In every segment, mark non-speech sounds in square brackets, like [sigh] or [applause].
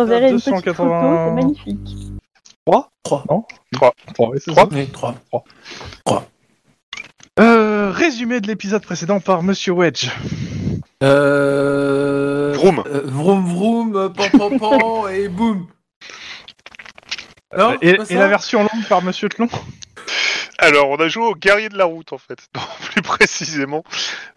enverrai une petite 280. photo, c'est magnifique. 3 Trois. Non 3. 3, oui, c'est Trois. ça. Oui, trois. Euh, résumé de l'épisode précédent par Monsieur Wedge. Euh... Vroom. euh, vroom vroom, pan pan pan, [laughs] et boum. Non, et, et la version longue par Monsieur Tlon? Alors, on a joué au guerrier de la route, en fait. [laughs] Non, plus précisément.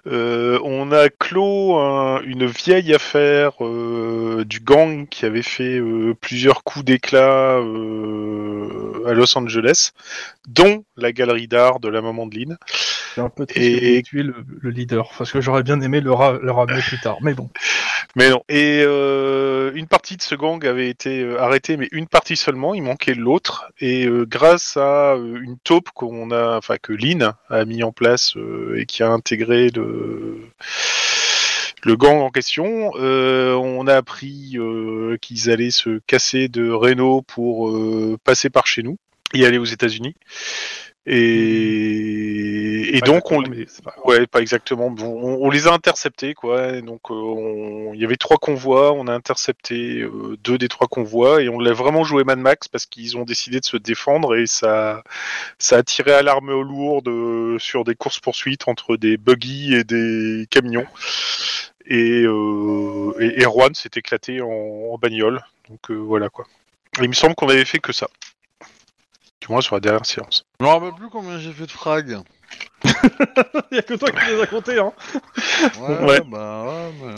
Euh, on a clos un- une vieille affaire euh, du gang qui avait fait euh, plusieurs coups d'éclat euh, à Los Angeles, dont la galerie d'art de la maman de Lynn. C'est un peu triste Et- ayez tué le, le leader, parce que j'aurais bien aimé le, ra- le ramener plus tard, mais bon. [laughs] Mais non. Et euh, une partie de ce gang avait été euh, arrêtée, mais une partie seulement. Il manquait l'autre. Et euh, grâce à euh, une taupe qu'on a, enfin que Lynn a mis en place euh, et qui a intégré le gang en question, euh, on a appris euh, qu'ils allaient se casser de Reno pour passer par chez nous et aller aux États-Unis. Et, donc on, pas. Ouais, pas exactement. Bon, on, on les a interceptés, quoi. Et Donc, euh, on- il y avait trois convois. On a intercepté euh, deux des trois convois et on l'a vraiment joué Mad Max parce qu'ils ont décidé de se défendre et ça, ça a tiré à l'arme lourde euh, sur des courses poursuites entre des buggy et des camions. Et, et, et Juan s'est éclaté en, en bagnole. Donc voilà quoi. Il me semble qu'on avait fait que ça. Du moins sur la dernière séance. Je me rappelle plus combien j'ai fait de frag. [laughs] Il y a que toi qui les as comptés, hein. Ouais, Ouais. bah ouais, mais, euh,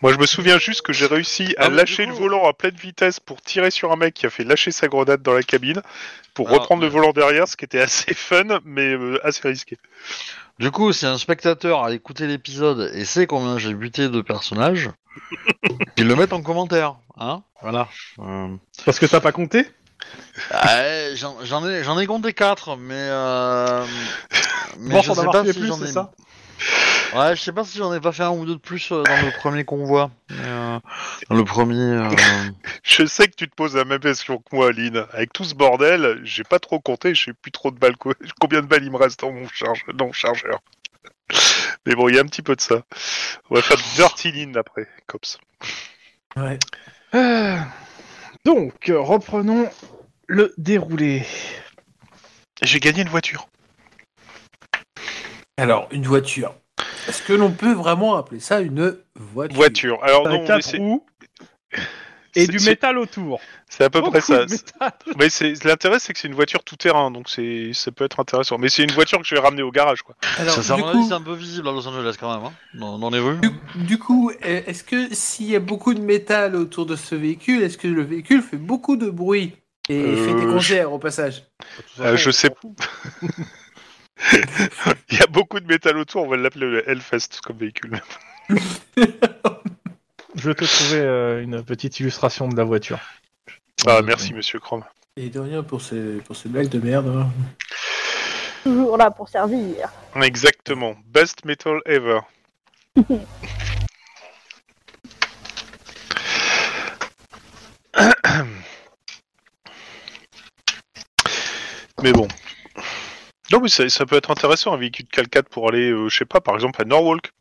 Moi, je me souviens juste que j'ai réussi à Ah, mais lâcher du le volant à pleine vitesse pour tirer sur un mec qui a fait lâcher sa grenade dans la cabine pour Ah, reprendre le volant derrière, ce qui était assez fun, mais euh, assez risqué. Du coup, si un spectateur a écouté l'épisode et sait combien j'ai buté de personnages, [laughs] qu'il le mette en commentaire, hein Voilà. Euh, Parce que t'as pas compté? Ouais, J'en j'en ai, j'en ai compté 4, mais... Euh... Mais Bon, je sais pas si plus, j'en ai... ça Ouais, je sais pas si j'en ai pas fait un ou deux de plus euh, dans le premier convoi. euh, Dans le premier... euh, [laughs] Je sais que tu te poses la même question que moi, Aline. Avec tout ce bordel, j'ai pas trop compté, je sais plus trop de balles, co- [laughs] combien de balles il me reste dans mon, charge... dans mon chargeur. Mais bon, il y a un petit peu de ça. On va faire du Dirty Lean après, Cops. Ouais. Donc, euh, reprenons le déroulé. J'ai gagné une voiture. Alors, une voiture. Est-ce que l'on peut vraiment appeler ça une voiture? Voiture. Alors non, mais quatre roues et c'est- du métal autour. c'est à peu Beaucoup près ça. [laughs] Mais l'intérêt, c'est que c'est une voiture tout terrain, donc c'est ça peut être intéressant. Mais c'est une voiture que je vais ramener au garage, quoi. Alors, ça, ça, du coup, c'est un peu visible à Los Angeles quand même, hein, dans, dans les rues. du, du coup, euh, est-ce que s'il y a beaucoup de métal autour de ce véhicule, est-ce que le véhicule fait beaucoup de bruit et Euh, fait des concerts au passage Euh, je sais [laughs] Il y a beaucoup de métal autour, on va l'appeler le Hellfest comme véhicule. [laughs] Je vais te trouver euh, une petite illustration de la voiture. Ah, merci, monsieur Chrome. Et de rien pour ces, pour ces blagues de merde. hein. Toujours là pour servir. Exactement. Best metal ever. [coughs] mais bon. Non, mais ça, ça peut être intéressant, un véhicule 4x4 pour aller, euh, je sais pas, par exemple à Norwalk.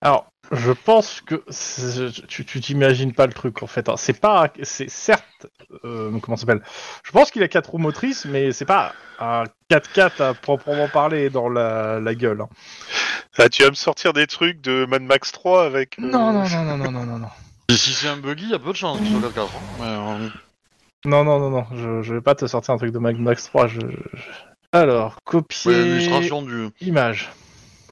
Alors, je pense que tu t'imagines pas le truc en fait. hein. C'est pas, c'est certes, euh, comment ça s'appelle? Je pense qu'il a quatre roues motrices, mais c'est pas un 4x4 à proprement parler dans la, la gueule. hein. Ah, tu vas me sortir des trucs de Mad Max 3 avec. euh, Non, non, non, non, non, non, non, non. [laughs] Et si c'est un buggy, il y a peu de chance qu'il soit 4x4. hein. Mais, euh, Non, non, non, non, je, je vais pas te sortir un truc de Mad Max 3. Je, je- Alors, ouais, copier du, image.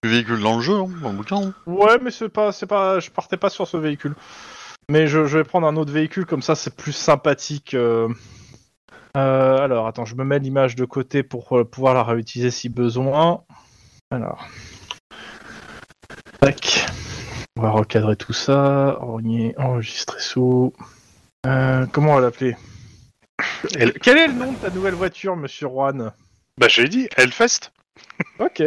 Du véhicule dans le jeu, hein, dans le bouquin. hein. Ouais, mais c'est pas, c'est pas, je partais pas sur ce véhicule. Mais je, je vais prendre un autre véhicule comme ça, c'est plus sympathique. euh. Euh, alors, attends, je me mets l'image de côté pour euh, pouvoir la réutiliser si besoin. Alors, tac. On va recadrer tout ça. Rogner, enregistrer sous. Euh, comment on va l'appeler Elle- Quel est le nom de ta nouvelle voiture, Monsieur Juan? Bah, j'ai dit, Hellfest. Ok.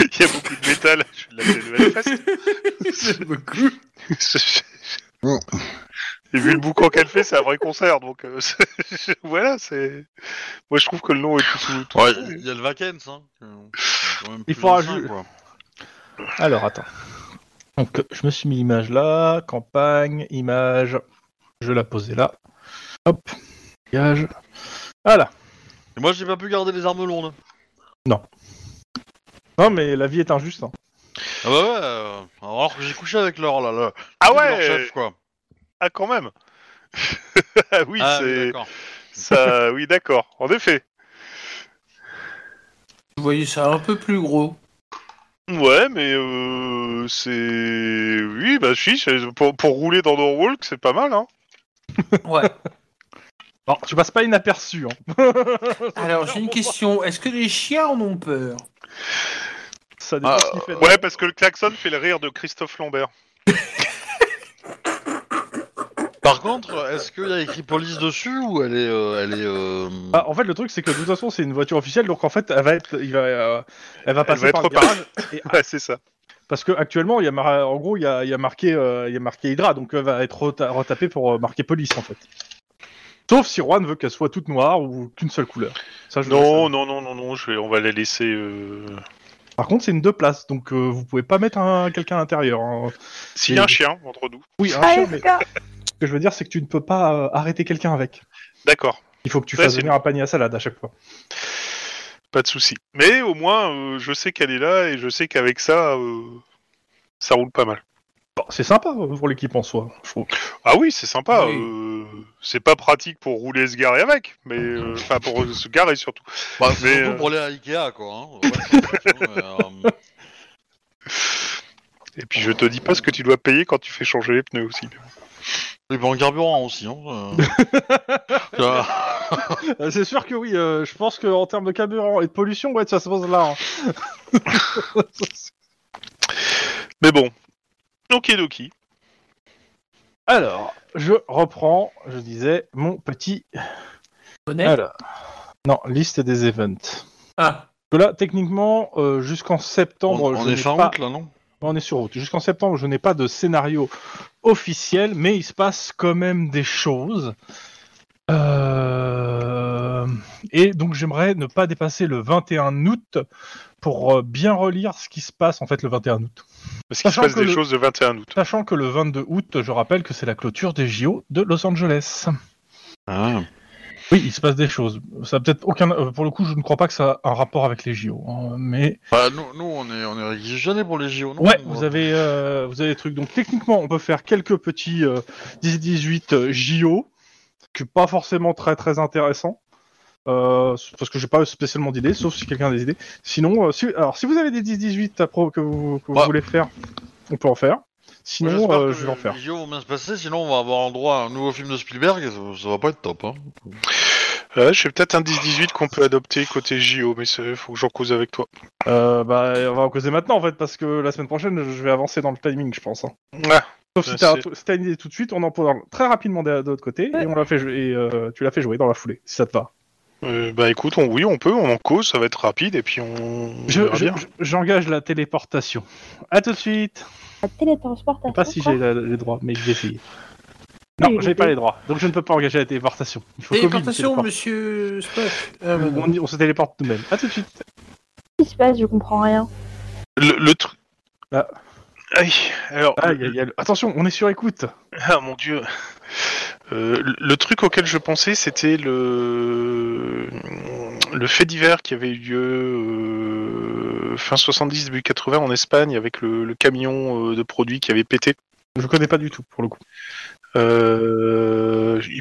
[laughs] Il y a beaucoup de métal, je vais l'appeler le Hellfest. [laughs] Beaucoup. [laughs] Et vu le boucan qu'elle fait, c'est un vrai concert, donc euh, c'est- voilà, c'est. Moi, je trouve que le nom est tout. tout- Ouais, tout- il y a le Vacance. Hein, quand même Il faudra quoi. Alors, attends. Donc je me suis mis l'image là, campagne, image, je vais la poser là. Hop, dégage. Voilà. Et moi, j'ai pas pu garder les armes lourdes. Non mais la vie est injuste. hein. Ah bah ouais, euh, alors que j'ai couché avec leur, là, là, Ah leur ouais chef, quoi. Ah, quand même [laughs] Ah oui, ah, oui, c'est... d'accord. ça... oui, d'accord, en effet. Vous voyez ça un peu plus gros. Ouais, mais euh, c'est... Oui, bah si, c'est- pour, pour rouler dans Norwalk, c'est pas mal, hein. Ouais. [laughs] Alors tu passes pas inaperçu. Hein. [laughs] Alors j'ai une question. Est-ce que les chiens en ont peur? Ça dépend ce qu'il fait. Ouais, parce que le klaxon fait le rire de Christophe Lambert. [laughs] Par contre, est-ce qu'il y a écrit police dessus ou elle est, euh, elle est. euh, Ah, en fait, le truc, c'est que de toute façon, c'est une voiture officielle, donc en fait, elle va être, il va, euh, elle va passer va par être le garage. [laughs] et- Ouais, c'est ça. parce que actuellement, il y a, mar- en gros, il y a, il y a marqué, euh, il y a marqué Hydra, donc elle va être reta- retapée pour euh, marquer police, en fait. Sauf si Juan veut qu'elle soit toute noire ou qu'une seule couleur. Ça, je le Non, non, non, non, non, je vais... on va la laisser... euh, Par contre, c'est une deux places, donc euh, vous pouvez pas mettre un, quelqu'un à l'intérieur. hein. S'il y a un chien, entre nous. Oui, un chien, mais ce que je veux dire, c'est que tu ne peux pas euh, arrêter quelqu'un avec. D'accord, Il faut que tu Ouais, fasses venir un panier à salade à chaque fois. pas de souci. Mais au moins, euh, je sais qu'elle est là et je sais qu'avec ça, euh, ça roule pas mal. Bon, c'est sympa pour l'équipe en soi, je trouve. Ah oui, c'est sympa. Oui. C'est pas pratique pour rouler et se garer avec, mais euh, [laughs] enfin pour se garer surtout. Bah, c'est Mais, surtout euh, pour aller à Ikea, quoi. Hein. Ouais, [laughs] euh, Et puis je te dis pas ce que tu dois payer quand tu fais changer les pneus aussi. Et puis en carburant aussi. Hein. [laughs] euh. C'est sûr que oui, euh, je pense qu'en termes de carburant et de pollution, ouais, ça se pose là. hein. Mais bon, ok doki. Alors, je reprends, je disais, mon petit... Alors, non, liste des events. Ah, Que là, techniquement, euh, jusqu'en septembre, on, on je est fin pas... août, là, non? On est sur route. Jusqu'en septembre, je n'ai pas de scénario officiel, mais il se passe quand même des choses. Euh, Et donc, j'aimerais ne pas dépasser le 21 août pour euh, bien relire ce qui se passe en fait le 21 août. Parce qu'il se Sachant passe que des le- choses le 21 août. Sachant que le 22 août, je rappelle que c'est la clôture des JO de Los Angeles. ah. Oui, il se passe des choses. Ça a peut-être aucun. euh, Pour le coup, je ne crois pas que ça a un rapport avec les JO. hein, mais Bah, nous, nous, on est, on est réquisitionnés pour les JO, non ouais, On- vous avez, euh, vous avez des trucs. Donc techniquement, on peut faire quelques petits euh, 10-18 euh, JO, qui pas forcément très très intéressant. Euh, parce que j'ai pas spécialement d'idées, sauf si quelqu'un a des idées. Sinon, euh, si, alors si vous avez des 10-18 à pro que vous, que vous Bah. voulez faire, on peut en faire. Sinon, j'espère euh, que je vais en faire. Les JO vont bien se passer, sinon on va avoir en droit à un nouveau film de Spielberg et ça, ça va pas être top. Hein. Ouais, j'ai peut-être un 10-18 qu'on peut adopter côté JO, mais il faut que j'en cause avec toi. Euh, bah, on va en causer maintenant en fait, parce que la semaine prochaine, je vais avancer dans le timing, je pense. hein. Ah, Sauf Bah, si t'as si une idée tout de suite, on en parle très rapidement de, de l'autre côté et on l'a fait et, euh, tu l'as fait jouer dans la foulée, si ça te va. Euh, bah écoute, on, oui, on peut, on en cause, ça va être rapide et puis on. on Je- je- J'engage la téléportation. À tout de suite. La télétransportation. Je sais pas si j'ai les droits, mais je vais essayer. Non, j'ai pas les droits, donc je ne peux pas engager la téléportation. Il faut téléportation, monsieur Spock. Ah, non. on, se téléporte nous-mêmes. À tout de suite. Qu'est-ce qui se passe? Je comprends rien. Le, le truc. Ah. Aïe, alors. Ah, il y a- il y a le- Attention, on est sur écoute. Ah mon dieu. Euh, le- truc auquel je pensais, c'était le le fait divers qui avait eu lieu euh, fin 70 début 80 en Espagne avec le, le camion euh, de produits qui avait pété. Je connais pas du tout pour le coup. Il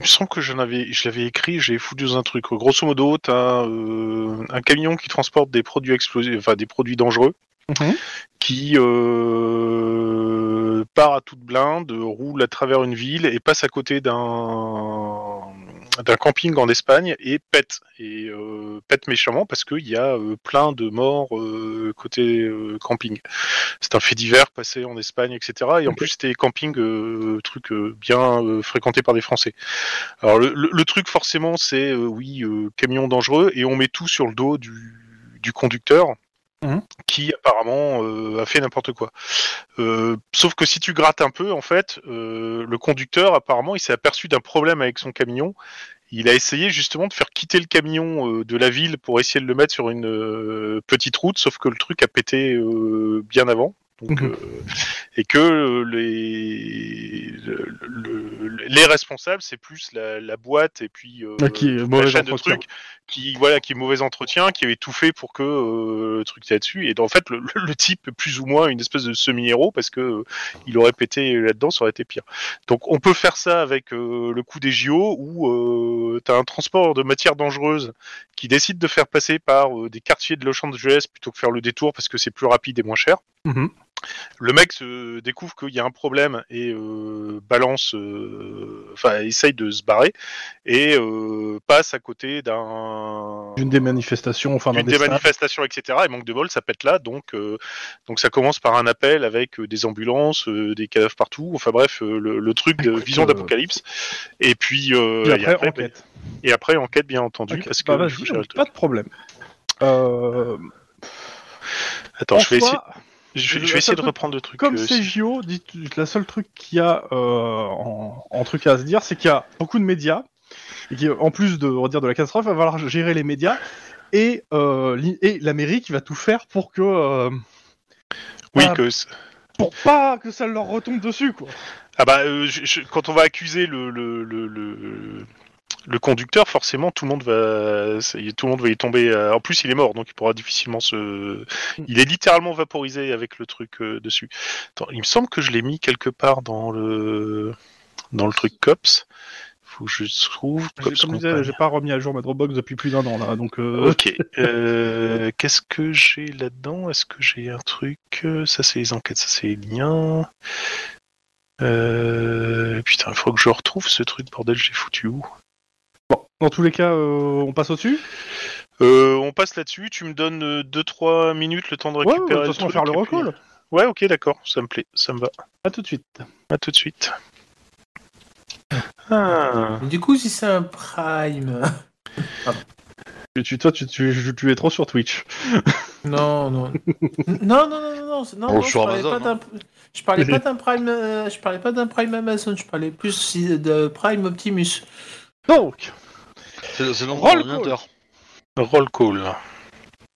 me semble que j'en avais, je l'avais écrit, j'ai foutu dans un truc. Grosso modo, t'as un camion qui transporte des produits explosifs, enfin des produits dangereux, Mhm. qui euh, part à toute blinde, roule à travers une ville et passe à côté d'un d'un camping en Espagne et pète et euh, pète méchamment parce qu'il y a euh, plein de morts euh, côté camping. C'est un fait divers passé en Espagne, etc. Et en plus c'était camping truc bien fréquenté par des Français. Alors le, le- le truc forcément c'est oui camion dangereux et on met tout sur le dos du, du conducteur Mhm. qui apparemment euh, a fait n'importe quoi. Euh, sauf que si tu grattes un peu, en fait, euh, le conducteur, apparemment, il s'est aperçu d'un problème avec son camion. Il a essayé justement de faire quitter le camion de la ville pour essayer de le mettre sur une petite route, sauf que le truc a pété bien avant. Donc, Mhm. euh, et que euh, les le- le- les responsables, c'est plus la, la boîte et puis euh, Ah, qui est toute mauvais la chaîne de trucs qui voilà qui est mauvais entretien, qui avait tout fait pour que le truc là-dessus. Et en fait, le, type est plus ou moins une espèce de semi-héros parce que il aurait pété là-dedans, ça aurait été pire. Donc on peut faire ça avec le coup des JO où tu as un transport de matières dangereuses qui décide de faire passer par des quartiers de Los Angeles plutôt que faire le détour parce que c'est plus rapide et moins cher. Mhm. Le mec se découvre qu'il y a un problème et euh, balance, euh, enfin essaye de se barrer et euh, passe à côté d'un D'une des manifestations, enfin d'un d'une des manifestations, etc. Et manque de bol, ça pète là. Donc, euh, donc ça commence par un appel avec euh, des ambulances, euh, des cadavres partout. Enfin bref, euh, le, le truc de vision euh, d'apocalypse. Et puis, euh, et après, après, enquête. et après enquête, bien entendu, parce que bah, gérer le truc. pas de problème. Euh, Attends, en je vais essayer, je, vais- le je vais essayer de reprendre le truc. Comme euh, c'est JO, la seule truc qu'il y a euh, en, en truc à se dire, c'est qu'il y a beaucoup de médias, et qu'en plus de redire de la catastrophe, il va falloir gérer les médias, et, euh, et la mairie qui va tout faire pour que... euh, oui, ah, que pour pas que ça leur retombe dessus, quoi. Ah bah, euh, je- je- quand on va accuser le, le, le, le, le conducteur, forcément, tout le monde va, tout le monde va y tomber. euh, En plus, il est mort, donc il pourra difficilement se. Il est littéralement vaporisé avec le truc euh, dessus. Attends, il me semble que je l'ai mis quelque part dans le dans le truc cops. Faut que je trouve. J'ai- pas remis à jour ma Dropbox depuis plus d'un an, là, donc... euh, Ok. Euh, Qu'est-ce que j'ai là-dedans? Est-ce que j'ai un truc Ça, c'est les enquêtes, ça, c'est les liens. Euh... Putain, il faut que je retrouve ce truc, bordel, j'ai foutu où? Dans tous les cas, euh, on passe au-dessus? Euh, On passe là-dessus, tu me donnes 2-3 minutes le temps de Ouais, récupérer ouais, de toute façon, on va faire le puis- recall. Ouais, ok, d'accord, ça me plaît, ça me va. À tout de suite. À tout de suite. Ah. Du coup, si c'est un prime. [laughs] Tu, tu- toi, tu, tu, tu es trop sur Twitch. [laughs] Non, non. non, non, non, non, non, non, non, je parlais Amazon, pas d'un. Je parlais pas [laughs] d'un prime, euh, je parlais pas d'un prime Amazon, je parlais plus si- de prime Optimus. Donc, C'est de Roll. Roll call.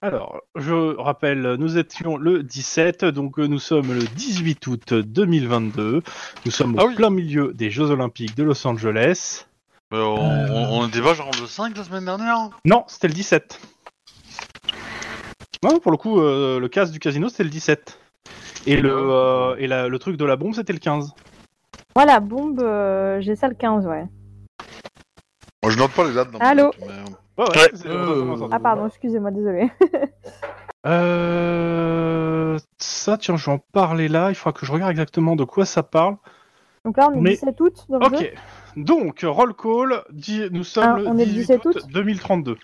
Alors, je rappelle, nous étions le 17, donc euh, nous sommes le 18 août 2022. Nous sommes au Ah oui. plein milieu des Jeux Olympiques de Los Angeles. Mais on, on, on était pas genre le 5 la semaine dernière Non, c'était le 17. Non, pour le coup, euh, le casse du casino, c'était le 17. Et, le, euh, et la- le truc de la bombe, c'était le 15. Voilà, bombe, euh, j'ai ça le 15, ouais. Je note pas les dates dans Allô? mais, Ouais, ouais, Ouais. Euh. Ah, pardon, excusez-moi, désolé. [laughs] Euh, ça, tiens, je vais en parler là. Il faudra que je regarde exactement de quoi ça parle. Donc là, on est Mais- le 17 août dans le jeu. Ok. Donc, roll call, di- nous sommes Ah, le on est le 18 17 août août? 2032.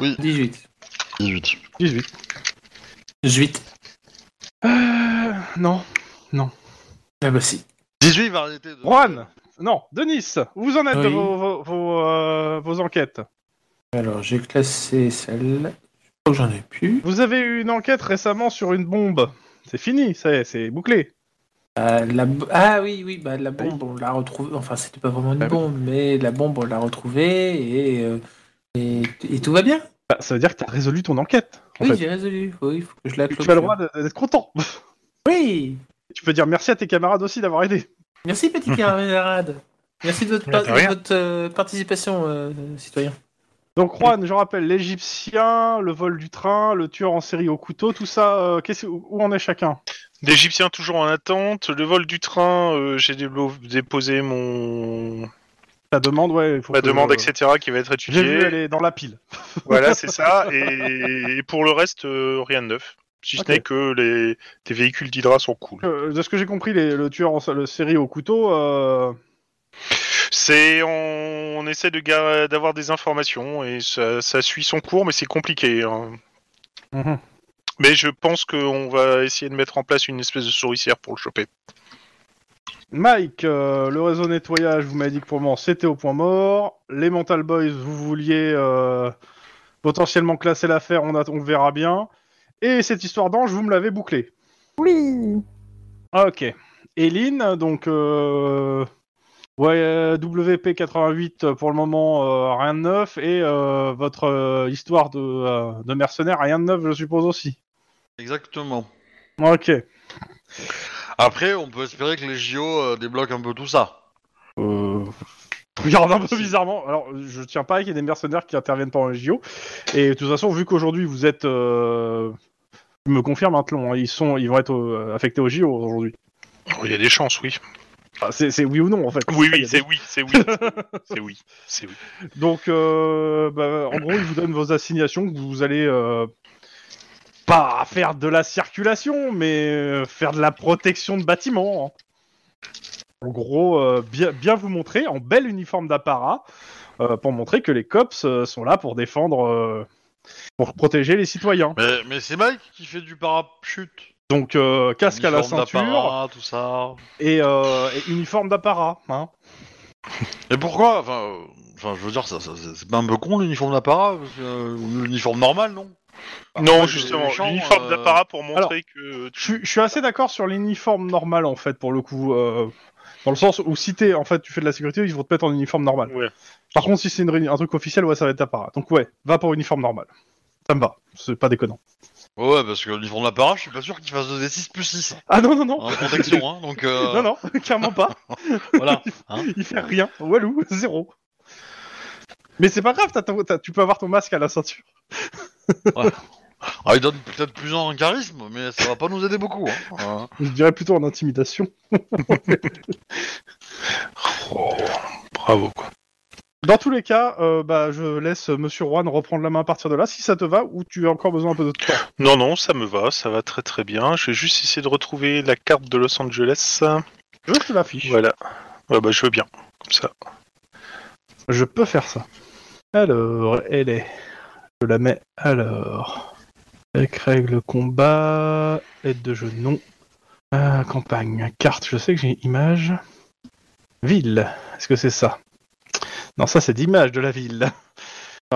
18. 18. 18. 18. Euh, non. Ah bah si. 18 variétés de. Juan Non, Denis, où vous en êtes de vos, vos, vos, euh, vos enquêtes Alors, j'ai classé celle. Je crois que j'en ai plus. Vous avez eu une enquête récemment sur une bombe. C'est fini, c'est bouclé. Euh, la Ah oui, oui, bah la bombe, on l'a retrouvée. Enfin, c'était pas vraiment une Ah oui. bombe, mais la bombe, on l'a retrouvée et, euh, et, et tout va bien. Bah, ça veut dire que tu as résolu ton enquête. En Oui, j'ai résolu. Oui, il faut que je la Tu as le droit d'être content. Oui. [laughs] tu peux dire merci à tes camarades aussi d'avoir aidé. Merci, petit camarade. [laughs] Merci de votre, de euh, participation, euh, citoyen. Donc Juan, je rappelle, l'Égyptien, le vol du train, le tueur en série au couteau, tout ça, euh, qu'est-ce- où en est chacun? L'Égyptien toujours en attente. Le vol du train, euh, j'ai déposé mon Ta demande, ouais, il faut ma que- demande, etc., qui va être J'ai vu, elle étudiée. est dans la pile. Voilà, c'est ça. [laughs] Et, et pour le reste, euh, rien de neuf. Si ce Ok. n'est que les, les véhicules d'Hydra sont cool. Euh, de ce que j'ai compris, les- le tueur en le série au couteau, euh, C'est on, on essaie de d'avoir des informations et ça, ça suit son cours, mais c'est compliqué. hein. mhm. Mais je pense qu'on va essayer de mettre en place une espèce de souricière pour le choper. Mike, euh, le réseau nettoyage, vous m'avez dit que pour le moment c'était au point mort. Les Mental Boys, vous vouliez euh, potentiellement classer l'affaire, on verra bien. Et cette histoire d'ange, vous me l'avez bouclée. Oui. Ok. Eline, donc euh, ouais, euh, WP88 pour le moment, euh, rien de neuf. Et euh, votre euh, histoire de, euh, de mercenaire, rien de neuf, je suppose aussi. Exactement. Ok. Après, on peut espérer que les JO euh, débloquent un peu tout ça. Euh... Regarde un peu bizarrement. Alors, je tiens pas qu'il y ait des mercenaires qui interviennent pendant les JO. Et de toute façon, vu qu'aujourd'hui vous êtes, euh... tu me confirme, Tlon, hein, ils sont, ils vont être euh, affectés aux JO aujourd'hui. Il y a des chances, oui. Enfin, c'est, oui ou non en fait. Oui, oui, c'est oui, c'est oui. [laughs] C'est oui, c'est oui. Donc, euh, bah, en gros, ils vous donnent vos assignations que vous allez euh, pas faire de la circulation, mais faire de la protection de bâtiments. hein. En gros, euh, bien, bien vous montrer en bel uniforme d'apparat pour montrer que les cops sont là pour défendre, pour protéger les citoyens. Mais, mais c'est Mike qui fait du parachute. Donc, euh, casque à la Uniforme ceinture d'apparat, tout ça. et, euh, et uniforme d'apparat. Hein. Et pourquoi? Enfin, euh, enfin, je veux dire, ça, ça- c'est c'est pas un peu con l'uniforme d'apparat parce que, euh, ou L'uniforme normal, non? Non, justement, les gens, l'uniforme euh, d'apparat pour montrer que. Je, suis- je suis assez d'accord sur l'uniforme normal en fait pour le coup, euh, dans le sens où si t'es en fait tu fais de la sécurité, ils vont te mettre en uniforme normal. Ouais. Par contre, si c'est une un truc officiel, ouais, ça va être apparat. Donc ouais, va pour uniforme normal. Ça me va, c'est pas déconnant. Ouais, ouais, parce que l'uniforme d'apparat, je suis pas sûr qu'il fasse des 6 plus 6 Ah non non non, en protection, hein, donc euh, [laughs] non non, clairement pas. [laughs] voilà. hein. Il fait rien, walou, [laughs] zéro. Mais c'est pas grave, t'as- tu peux avoir ton masque à la ceinture. Ah, il donne peut-être plus en charisme, mais ça va pas nous aider beaucoup. Hein. [laughs] Euh, Je dirais plutôt en intimidation. [laughs] Oh, bravo, quoi. Dans tous les cas, euh, bah, je laisse Monsieur Juan reprendre la main à partir de là, si ça te va, ou tu as encore besoin un peu de temps. Non, non, ça me va, ça va très très bien. Je vais juste essayer de retrouver la carte de Los Angeles. Je te l'affiche. Voilà. Ouais, bah, je veux bien. Comme ça. Je peux faire ça. Alors, elle est. Je la mets alors. Avec règle combat, aide de jeu non. Ah, campagne, carte, je sais que j'ai image. Ville, est-ce que c'est ça? Non, ça c'est d'image de la ville.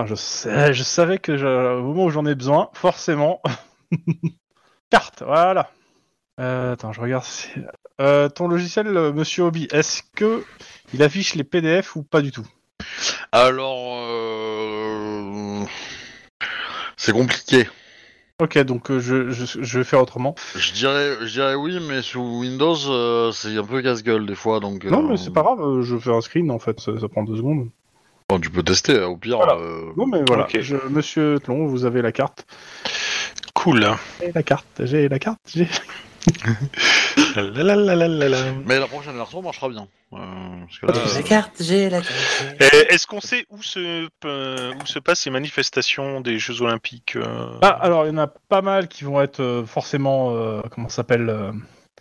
Je, sais, je savais que au moment où j'en ai besoin, forcément. [laughs] carte, voilà. Euh, attends, je regarde. Euh, ton logiciel, euh, Monsieur Hobby, est-ce que il affiche les PDF ou pas du tout? Alors, euh... c'est compliqué. Ok, donc euh, je, je, je vais faire autrement. Je dirais, je dirais oui, mais sous Windows, euh, c'est un peu casse-gueule des fois, donc. Non, euh, mais c'est pas grave, euh, je fais un screen en fait, ça, ça prend deux secondes. Bon, tu peux tester, au pire. Voilà. euh, Non, mais voilà, Ok. je- monsieur Tlon, vous avez la carte. Cool. J'ai la carte, j'ai la carte, j'ai. La la la la la la. Mais la prochaine version marchera bien. Euh, parce que là, J'ai la euh, carte, j'ai la carte. Est-ce qu'on sait où se, euh, où se passent ces manifestations des Jeux Olympiques euh, Ah, alors il y en a pas mal qui vont être euh, forcément. euh, comment ça s'appelle euh,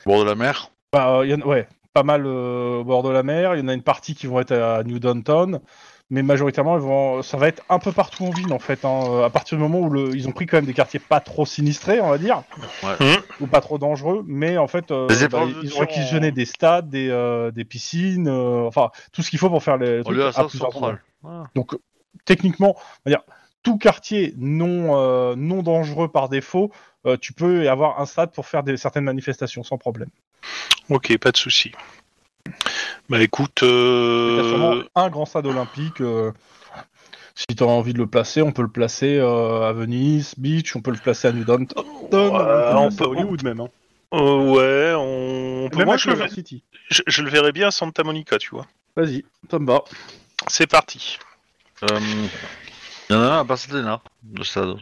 bord de la mer. bah, euh, il y en Ouais, pas mal euh, au bord de la mer. Il y en a une partie qui vont être à New Downtown. Mais majoritairement, ils vont... ça va être un peu partout en ville en fait. hein, euh, à partir du moment où le... ils ont pris quand même des quartiers pas trop sinistrés, on va dire. Ouais. Mhm. Ou pas trop dangereux. Mais en fait, euh, bah, ils ont réquisitionné en- des stades, des, euh, des piscines, euh, enfin tout ce qu'il faut pour faire les. Au trucs lieu à central. Donc techniquement, on va dire tout quartier non euh, non dangereux par défaut, euh, tu peux avoir un stade pour faire des, certaines manifestations sans problème. Ok, pas de souci. Bah écoute, Il y a sûrement euh... un grand stade olympique. euh, si tu as envie de le placer, on peut le placer euh, à Venice Beach, on peut le placer à New Downtown, on peut le peut- Hollywood même. Hein. euh, ouais, on. Même Moi, à je le, City. je, je le verrais bien à Santa Monica, tu vois. Vas-y, ça me va. C'est parti. Euh, Il y en a un à Pasadena, le stade.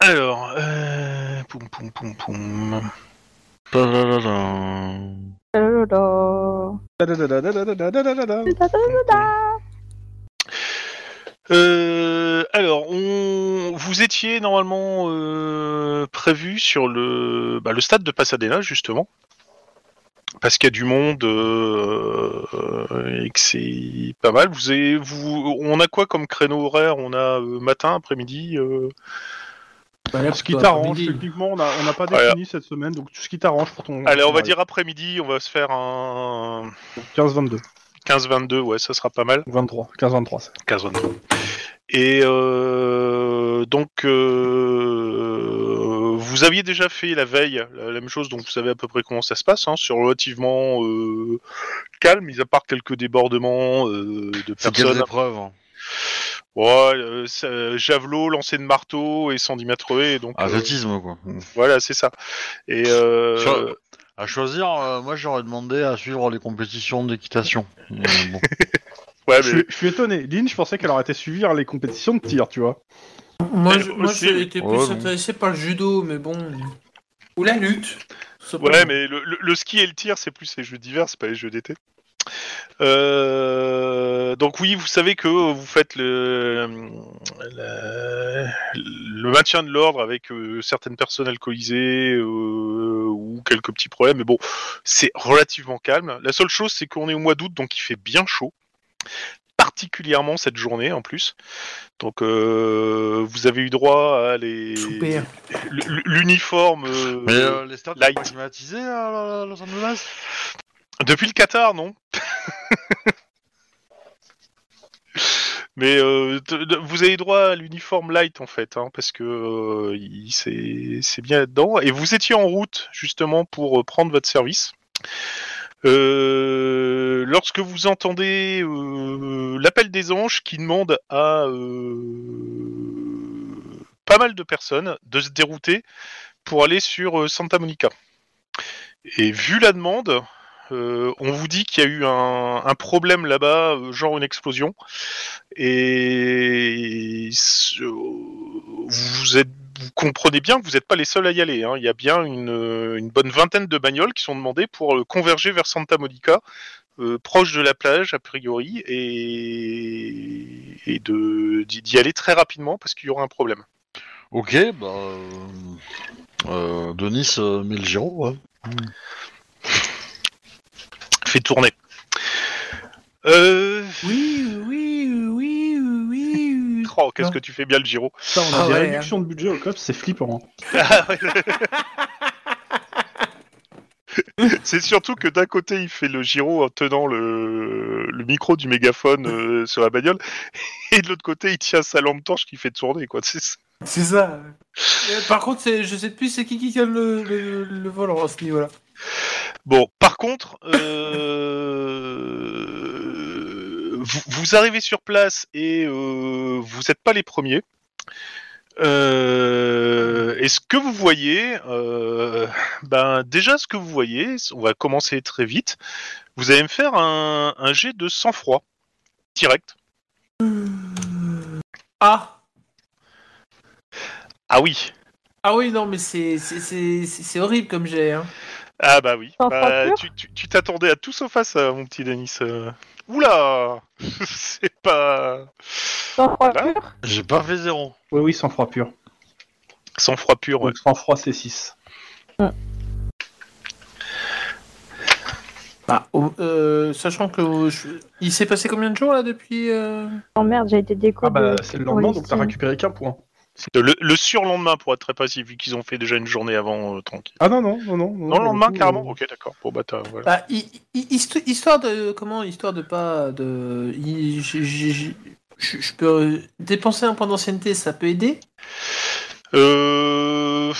Alors, euh... poum poum poum poum. Alors, vous étiez normalement euh, prévu sur le, bah, le stade de Pasadena, justement. Parce qu'il y a du monde euh, et que c'est pas mal. On a quoi comme créneau horaire? On a euh, matin, après-midi Ce qui t'arrange, techniquement, on n'a pas Voilà. défini cette semaine, donc tout ce qui t'arrange pour ton. Allez, on va dire après-midi, on va se faire un 15-22, 15-22, ouais, ça sera pas mal. 23, 15-23. c'est. 15-23. Et euh, donc, euh, vous aviez déjà fait la veille la, la même chose, donc vous savez à peu près comment ça se passe, hein, sur relativement euh, calme, mis à part quelques débordements euh, de C'est personnes. épreuves hein? Ouais, euh, ça- javelot, lancer de marteau et 110 mètres haies, donc euh, Athlétisme, quoi. voilà, c'est ça. Et euh, Sur- À choisir, euh, moi j'aurais demandé à suivre les compétitions d'équitation. Mais bon. [laughs] ouais, Je, mais suis- je suis étonné. Lynn, je pensais qu'elle aurait été suivre les compétitions de tir, tu vois. Moi, Elle je- moi aussi, j'ai oui. été Ouais, plus bon. intéressé par le judo, mais bon. Ou la lutte. ouais, mais le, le- le ski et le tir, c'est plus les jeux d'hiver, c'est pas les jeux d'été. Euh, donc oui, vous savez que vous faites le, le, le maintien de l'ordre avec euh, certaines personnes alcoolisées euh, ou quelques petits problèmes, mais bon, c'est relativement calme. La seule chose, c'est qu'on est au mois d'août, donc il fait bien chaud, particulièrement cette journée en plus. Donc euh, vous avez eu droit à les l'uniforme. euh, Mais euh, les stades sont light. pas climatisés à Los Angeles? Depuis le Qatar, non Mais euh, vous avez droit à l'uniforme light en fait, hein, parce que euh, c'est bien là-dedans. Et vous étiez en route justement pour euh, prendre votre service. Lorsque vous entendez l'appel des anges qui demande à pas mal de personnes de se dérouter pour aller sur Santa Monica. Et vu la demande, euh, on vous dit qu'il y a eu un, problème là-bas, euh, genre une explosion, et vous comprenez bien que vous n'êtes pas les seuls à y aller. hein. Il y a bien une, bonne vingtaine de bagnoles qui sont demandées pour euh, converger vers Santa Monica, proche de la plage a priori, et, et d'y aller très rapidement parce qu'il y aura un problème. Ok, bah. Euh, Denis euh, met le giro. Fait tourner. Euh... Oui, oui, oui, oui, oui. Oh, qu'est-ce que tu fais bien le Giro. Ça, on a Ah des ouais, réductions de budget au COPS, c'est flippant. [laughs] C'est surtout que d'un côté il fait le Giro en tenant le, le micro du mégaphone euh, sur la bagnole, [laughs] et de l'autre côté il tient sa lampe torche qui fait tourner quoi. C'est- C'est ça. Euh, Par contre, je sais plus c'est qui qui tient le, le, le volant à ce niveau-là. Bon, par contre, euh, vous, vous arrivez sur place et euh, vous n'êtes pas les premiers. Euh, et ce que vous voyez, euh, ben déjà ce que vous voyez, on va commencer très vite. Vous allez me faire un, un jet de sang-froid direct. Ah Ah oui. Ah oui, non, mais c'est horrible comme j'ai. Hein. Ah bah oui. Bah, pur tu tu- tu t'attendais à tout sauf à ça, mon petit Denis. euh. Oula, [laughs] c'est pas Sans froid pur J'ai pas fait zéro. Oui, oui, sans froid pur. sang-froid pur. ouais. Donc, sans froid, c'est 6. Bah, oh, euh, sachant que euh, je- il s'est passé combien de jours là depuis euh, Oh merde, j'ai été déco Ah bah, de- c'est le lendemain, donc t'as récupéré qu'un point. Le, le surlendemain, pour être très précis, vu qu'ils ont fait déjà une journée avant, euh, tranquille. Ah non, non, non, non. Non, le lendemain, coup, carrément euh, Ok, d'accord. Bon, bah, t'as- voilà. bah, hi- hi- histo- histoire de comment histoire de pas de hi- j- j- j- je je peux euh, dépenser un point d'ancienneté, ça peut aider? Euh...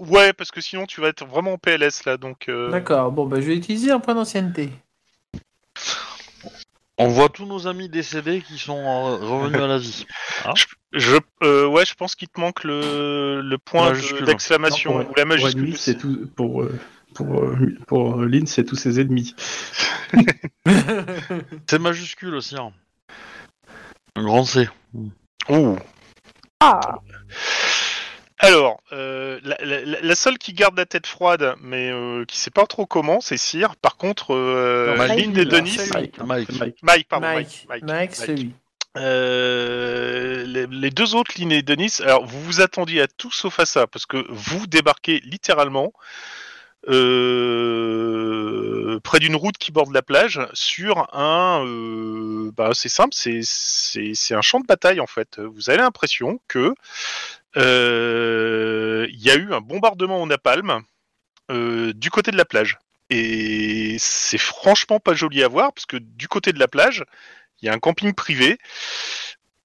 Ouais, parce que sinon, tu vas être vraiment en PLS, là, donc... euh, D'accord. Bon, bah je vais utiliser un point d'ancienneté. On voit tous nos amis décédés qui sont euh, revenus à la vie. [laughs] Je, euh, ouais, je pense qu'il te manque le, le point d'exclamation pour- ou la Pour majuscule. ennemi, c'est tout. Pour, euh, pour, pour Lynn, c'est tous ses ennemis. [laughs] C'est majuscule aussi. Hein. Un grand C. Ouh. Ah la, seule qui garde la tête froide, mais euh, qui sait pas trop comment, c'est Cyr. Par contre, euh, Non, Mike, Lynn et il- Denis... Mike. hein, Mike. c'est Mike. Mike, pardon, Mike, Mike. Mike, c'est lui. Euh, les, les deux autres, Lynn et Denis, alors vous vous attendiez à tout sauf à ça, parce que vous débarquez littéralement euh, près d'une route qui borde la plage sur un... euh, bah, c'est simple, c'est- un champ de bataille en fait. Vous avez l'impression que euh, il y a eu un bombardement au napalm euh, du côté de la plage. Et c'est franchement pas joli à voir, parce que du côté de la plage, il y a un camping privé.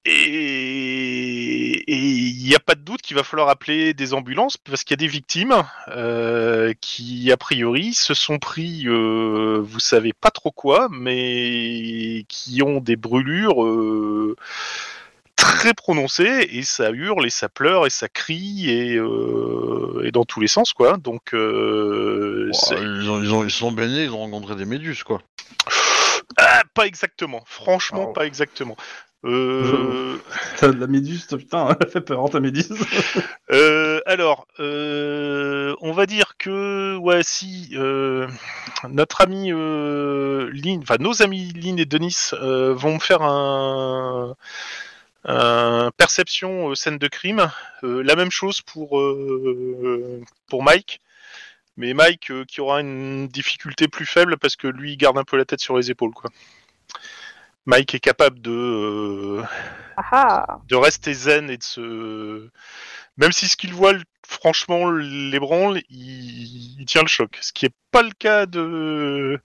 Et il n'y a pas de doute qu'il va falloir appeler des ambulances parce qu'il y a des victimes euh, qui, a priori, se sont pris, euh, vous savez pas trop quoi, mais qui ont des brûlures euh, très prononcé et ça hurle et ça pleure et ça crie et, euh, et dans tous les sens quoi. Donc euh, ils, ont, ils, ont, ils se sont baignés, ils ont rencontré des méduses, quoi. Ah, pas exactement. Franchement, Oh. pas exactement. Euh, [laughs] T'as de la méduse, putain, [laughs] elle fait peur, ta méduse. [laughs] euh, alors, euh, on va dire que ouais, si euh, notre ami euh, Lynn, enfin nos amis Lynn et Denis euh, vont me faire un perception euh, scène de crime, euh, la même chose pour euh, pour Mike. Mais Mike euh, qui aura une difficulté plus faible parce que lui il garde un peu la tête sur les épaules quoi. Mike est capable de euh, Ah ah de rester zen et de se. Même si ce qu'il voit, franchement, l'ébranle, il... il tient le choc. Ce qui est pas le cas de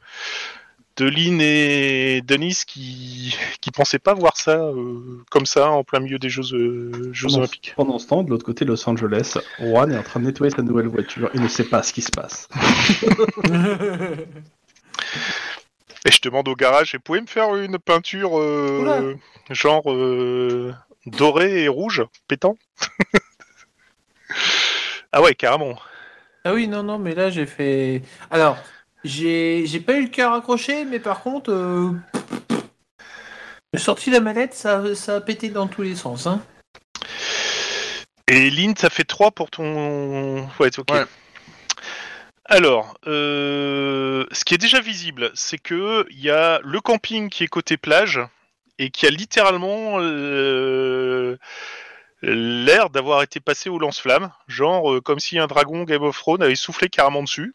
de Lynn et Denis qui qui pensaient pas voir ça euh, comme ça en plein milieu des Jeux, euh, Jeux Pendant, Olympiques. pendant ce temps, de l'autre côté de Los Angeles, Juan est en train de nettoyer sa nouvelle voiture. Il ne sait pas ce qui se passe. [laughs] Et je demande au garage, et pouvez me faire une peinture euh, genre euh, doré et rouge, pétant? [laughs] Ah ouais, carrément. Ah oui, non, non, mais là j'ai fait. Alors, j'ai j'ai pas eu le cœur accroché, mais par contre, euh... j'ai sorti la mallette, ça, ça a pété dans tous les sens. Hein. Et Lynn, ça fait 3 pour ton. Ouais, ok. Ouais. Alors, euh, ce qui est déjà visible, c'est que il y a le camping qui est côté plage et qui a littéralement euh, l'air d'avoir été passé au lance-flamme, genre euh, comme si un dragon Game of Thrones avait soufflé carrément dessus.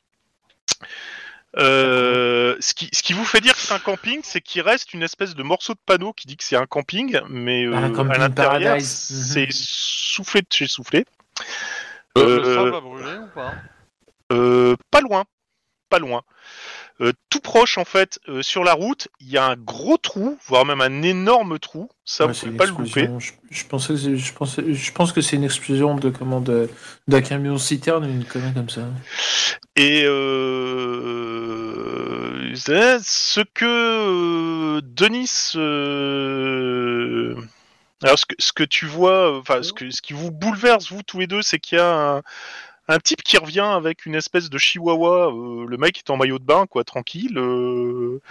Euh, ce, qui, ce qui vous fait dire que c'est un camping, c'est qu'il reste une espèce de morceau de panneau qui dit que c'est un camping, mais euh, Un camping à l'intérieur, paradise. Mhm. c'est soufflé de chez soufflé. Euh, Euh, le sol va brûler ou pas? Euh, pas loin, pas loin. Euh, tout proche en fait, euh, sur la route, il y a un gros trou, voire même un énorme trou. Ça, Ouais, vous pouvez pas le louper. Je, je pensais que je pensais, je pense que c'est une explosion de comment d'un camion citerne ou une connerie comme ça. Et euh, ce que Denis, alors ce que, ce que tu vois, enfin ce, que, ce qui vous bouleverse vous tous les deux, c'est qu'il y a un, un type qui revient avec une espèce de chihuahua. euh, le mec est en maillot de bain, quoi, tranquille. euh,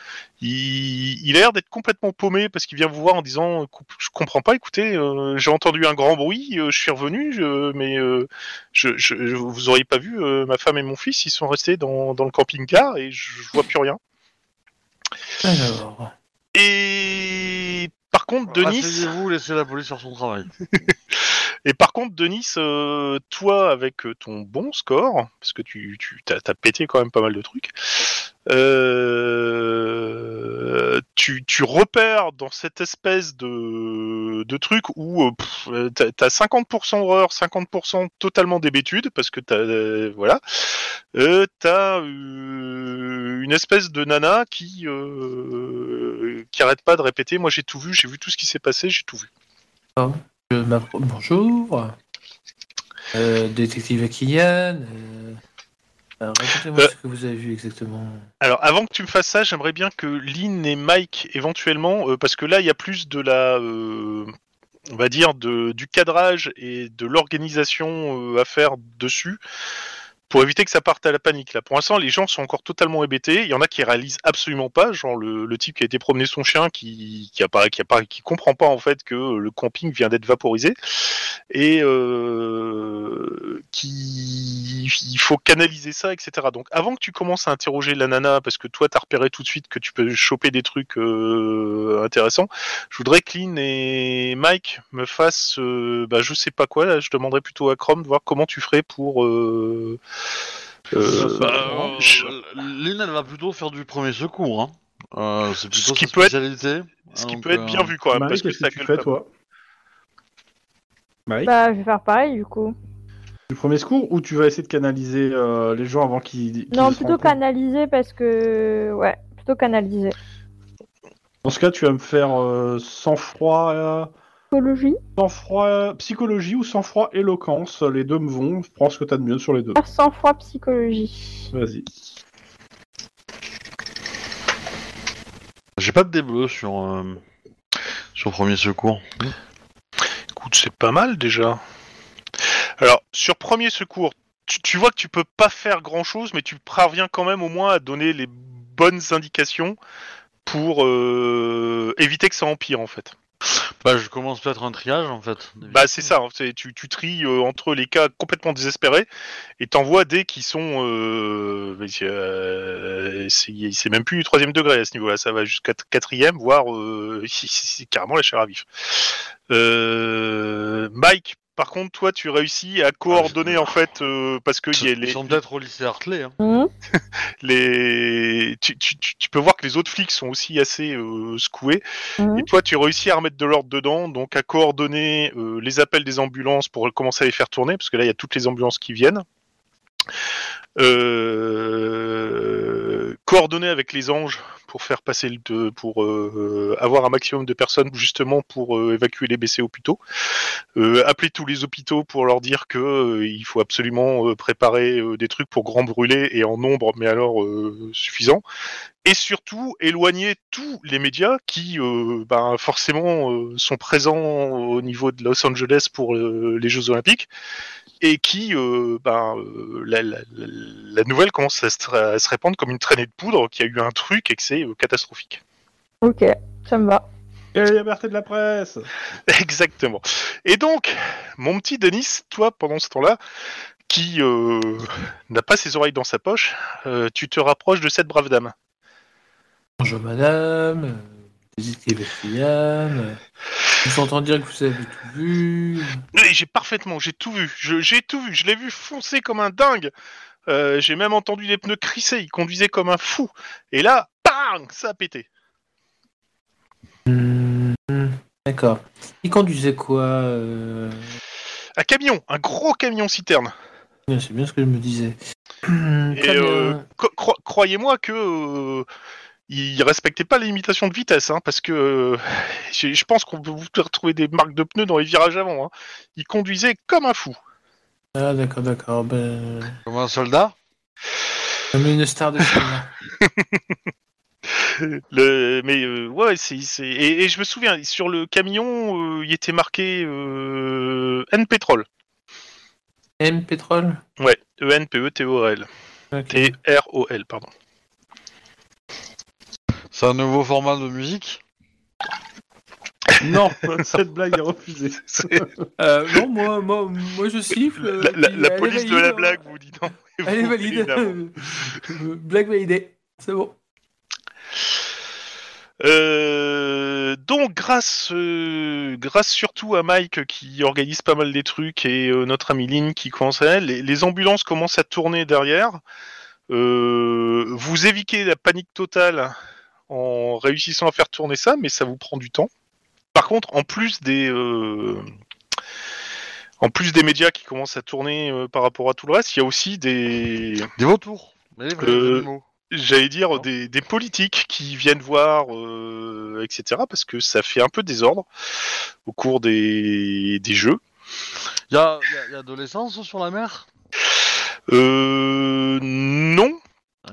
il, il a l'air d'être complètement paumé parce qu'il vient vous voir en disant je comprends pas. Écoutez, euh, j'ai entendu un grand bruit, euh, je suis revenu, je- mais euh, je, je, je- vous auriez pas vu, euh, ma femme et mon fils, ils sont restés dans, dans le camping-car et je, je vois plus rien. Alors, Et par contre, Denis, Asseyez-vous, laissez la police faire son travail. [laughs] et par contre, Denis, euh, toi, avec euh, ton bon score, parce que tu, tu t'as pété quand même pas mal de trucs, euh, tu, tu repères dans cette espèce de, truc où euh, t'as, t'as 50% horreur, 50% totalement d'hébétude, parce que t'as, euh, voilà, euh, une espèce de nana qui, qui arrête pas de répéter, moi j'ai tout vu, j'ai vu tout ce qui s'est passé, j'ai tout vu. m'appro- bonjour, Euh, détective Akiyan. Euh... alors, Racontez-moi Euh. ce que vous avez vu exactement. Alors, avant que tu me fasses ça, j'aimerais bien que Lynn et Mike, éventuellement, euh, parce que là, il y a plus de la, euh, on va dire, de, du cadrage et de l'organisation euh, à faire dessus, pour éviter que ça parte à la panique. Là, pour l'instant, les gens sont encore totalement hébétés. Il y en a qui réalisent absolument pas, genre le, type qui a été promener son chien, qui, qui a qui comprend pas en fait que le camping vient d'être vaporisé et euh, qui faut canaliser ça, etc. Donc avant que tu commences à interroger la nana, parce que toi t'as repéré tout de suite que tu peux choper des trucs euh, intéressants, je voudrais que Lynn et Mike me fassent, euh, bah, je sais pas quoi, là, je demanderais plutôt à Chrome de voir comment tu ferais pour. Euh, Bah, euh, je- Lynn, elle va plutôt faire du premier secours. Hein. Euh, c'est plutôt Ce qui sa peut être- ce qui peut être euh, bien vu quand même, Marie, parce que ça que tu fais, toi Marie Bah, je vais faire pareil du coup. Du premier secours ou tu vas essayer de canaliser euh, les gens avant qu'ils. qu'ils Non, plutôt canaliser parce que. Ouais, plutôt canaliser. Dans ce cas, tu vas me faire euh, sang-froid, euh, Psychologie. sang-froid psychologie ou sang-froid éloquence. Les deux me vont. Prends ce que t'as de mieux sur les deux. Faire sans froid psychologie. Vas-y. J'ai pas de débleu sur, euh, sur premier secours. Écoute, c'est pas mal déjà. Alors, sur premier secours, tu, tu vois que tu peux pas faire grand chose, mais tu parviens quand même au moins à donner les bonnes indications pour euh, éviter que ça empire en fait. Bah, je commence peut-être un triage en fait. Bah c'est ça, hein, tu, tu tries euh, entre les cas complètement désespérés et t'envoies des qui sont... Euh, euh, c'est même plus du troisième degré à ce niveau-là, ça va jusqu'à quatrième, voire euh, [laughs] c'est- c'est carrément la chair à vif. Euh, Mike, par contre, toi tu réussis à coordonner en fait, euh, parce que il y a Ils les, sont peut-être au lycée Hartley. Hein. Mhm. [laughs] les... Tu, tu- tu- tu peux voir que les autres flics sont aussi assez euh, secoués. Mhm. Et toi, tu réussis à remettre de l'ordre dedans, donc à coordonner euh, les appels des ambulances pour commencer à les faire tourner, parce que là, il y a toutes les ambulances qui viennent. Euh, coordonner avec les anges pour faire passer le de- pour euh, avoir un maximum de personnes justement pour euh, évacuer les blessés. Euh, appeler tous les hôpitaux pour leur dire que euh, il faut absolument euh, préparer euh, des trucs pour grand brûler et en nombre, mais alors euh, suffisant et surtout éloigner tous les médias qui euh, ben, forcément euh, sont présents au niveau de Los Angeles pour euh, les Jeux Olympiques et qui euh, ben, euh, la, la- la- la nouvelle commence à se, à se répandre comme une traînée de poudre qu'il y a eu un truc et que c'est euh, catastrophique. Ok, ça me va. Et liberté de la presse [laughs] Exactement. Et donc, mon petit Denis, toi pendant ce temps-là, qui euh, n'a pas ses oreilles dans sa poche, euh, tu te rapproches de cette brave dame. Bonjour madame, euh, vous entend dire que vous avez tout vu. Oui, j'ai parfaitement, j'ai tout vu. Je- J'ai tout vu. Je l'ai vu foncer comme un dingue. Euh, j'ai même entendu des pneus crisser. Il conduisait comme un fou. Et là, bang, ça a pété. Hmm, D'accord. Il conduisait quoi euh, Un camion, un gros camion citerne. C'est bien ce que je me disais. Hmm, Et euh, cro- cro- croyez-moi que euh, il respectait pas les limitations de vitesse, hein, parce que euh, je pense qu'on peut vous retrouver des marques de pneus dans les virages avant. Hein. Il conduisait comme un fou. Ah d'accord, d'accord. Ben, Comme un soldat? comme une star de cinéma. [laughs] Le, mais euh, ouais, c'est, c'est- et, et je me souviens sur le camion, euh, il était marqué euh, N pétrole. M pétrole. Ouais, E N P E T O R L. T R O L, pardon. C'est un nouveau format de musique. Non, [laughs] cette blague est refusée. C'est- [laughs] Euh, non, moi, moi, moi je siffle. euh, la, la- puis la elle est police de valide, la hein. blague vous dit non. et Elle est vous valide. Euh, [laughs] blague validée. C'est bon. Euh, donc grâce, euh, grâce surtout à Mike qui organise pas mal des trucs et euh, notre ami Lynn qui commence à les, les ambulances commencent à tourner derrière. Euh, vous évitez la panique totale en réussissant à faire tourner ça, mais ça vous prend du temps. Par contre, en plus des euh, en plus des médias qui commencent à tourner euh, par rapport à tout le reste, il y a aussi des Des vautours. Euh, j'allais dire des, des politiques qui viennent voir, etc. Parce que ça fait un peu désordre au cours des, des jeux. Il y a, y a- y a de l'essence sur la mer? Euh, non,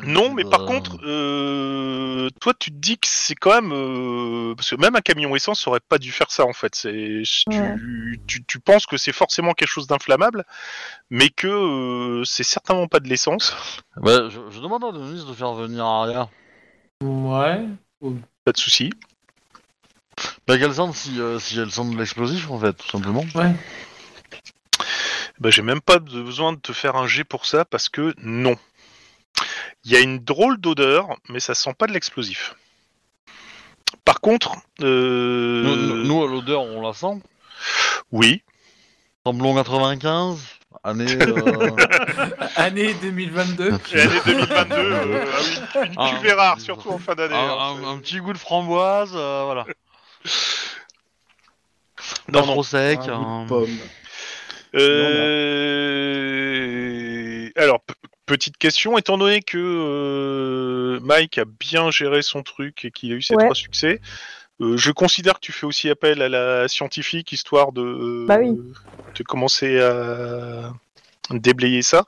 non, mais par Euh, contre, euh, toi, tu te dis que c'est quand même euh, parce que même un camion essence aurait pas dû faire ça en fait. C'est tu, Ouais. tu, tu penses que c'est forcément quelque chose d'inflammable, mais que euh, c'est certainement pas de l'essence. bah, je, je demande à Denis de faire venir Aria. Ouais. Pas de souci. Bah, qu'elle sente si, euh, si elle sent de l'explosif en fait, tout simplement. Ouais. Bah, j'ai même pas besoin de te faire un jet pour ça parce que non. Il y a une drôle d'odeur, mais ça sent pas de l'explosif. Par contre, euh, Nous, à l'odeur, on la sent. oui, Semblons 95, année. euh, [laughs] Année 2022. et l'année 2022, euh, ah oui, une Ah. cuvée rare, surtout en fin un, d'année. hein. un- un petit goût de framboise, euh, voilà. Non, Pas non. trop sec. Un goût de hein. pomme. Euh, petite question, étant donné que euh, Mike a bien géré son truc et qu'il a eu ses Ouais. trois succès, euh, je considère que tu fais aussi appel à la scientifique histoire de, Bah oui. de commencer à déblayer ça.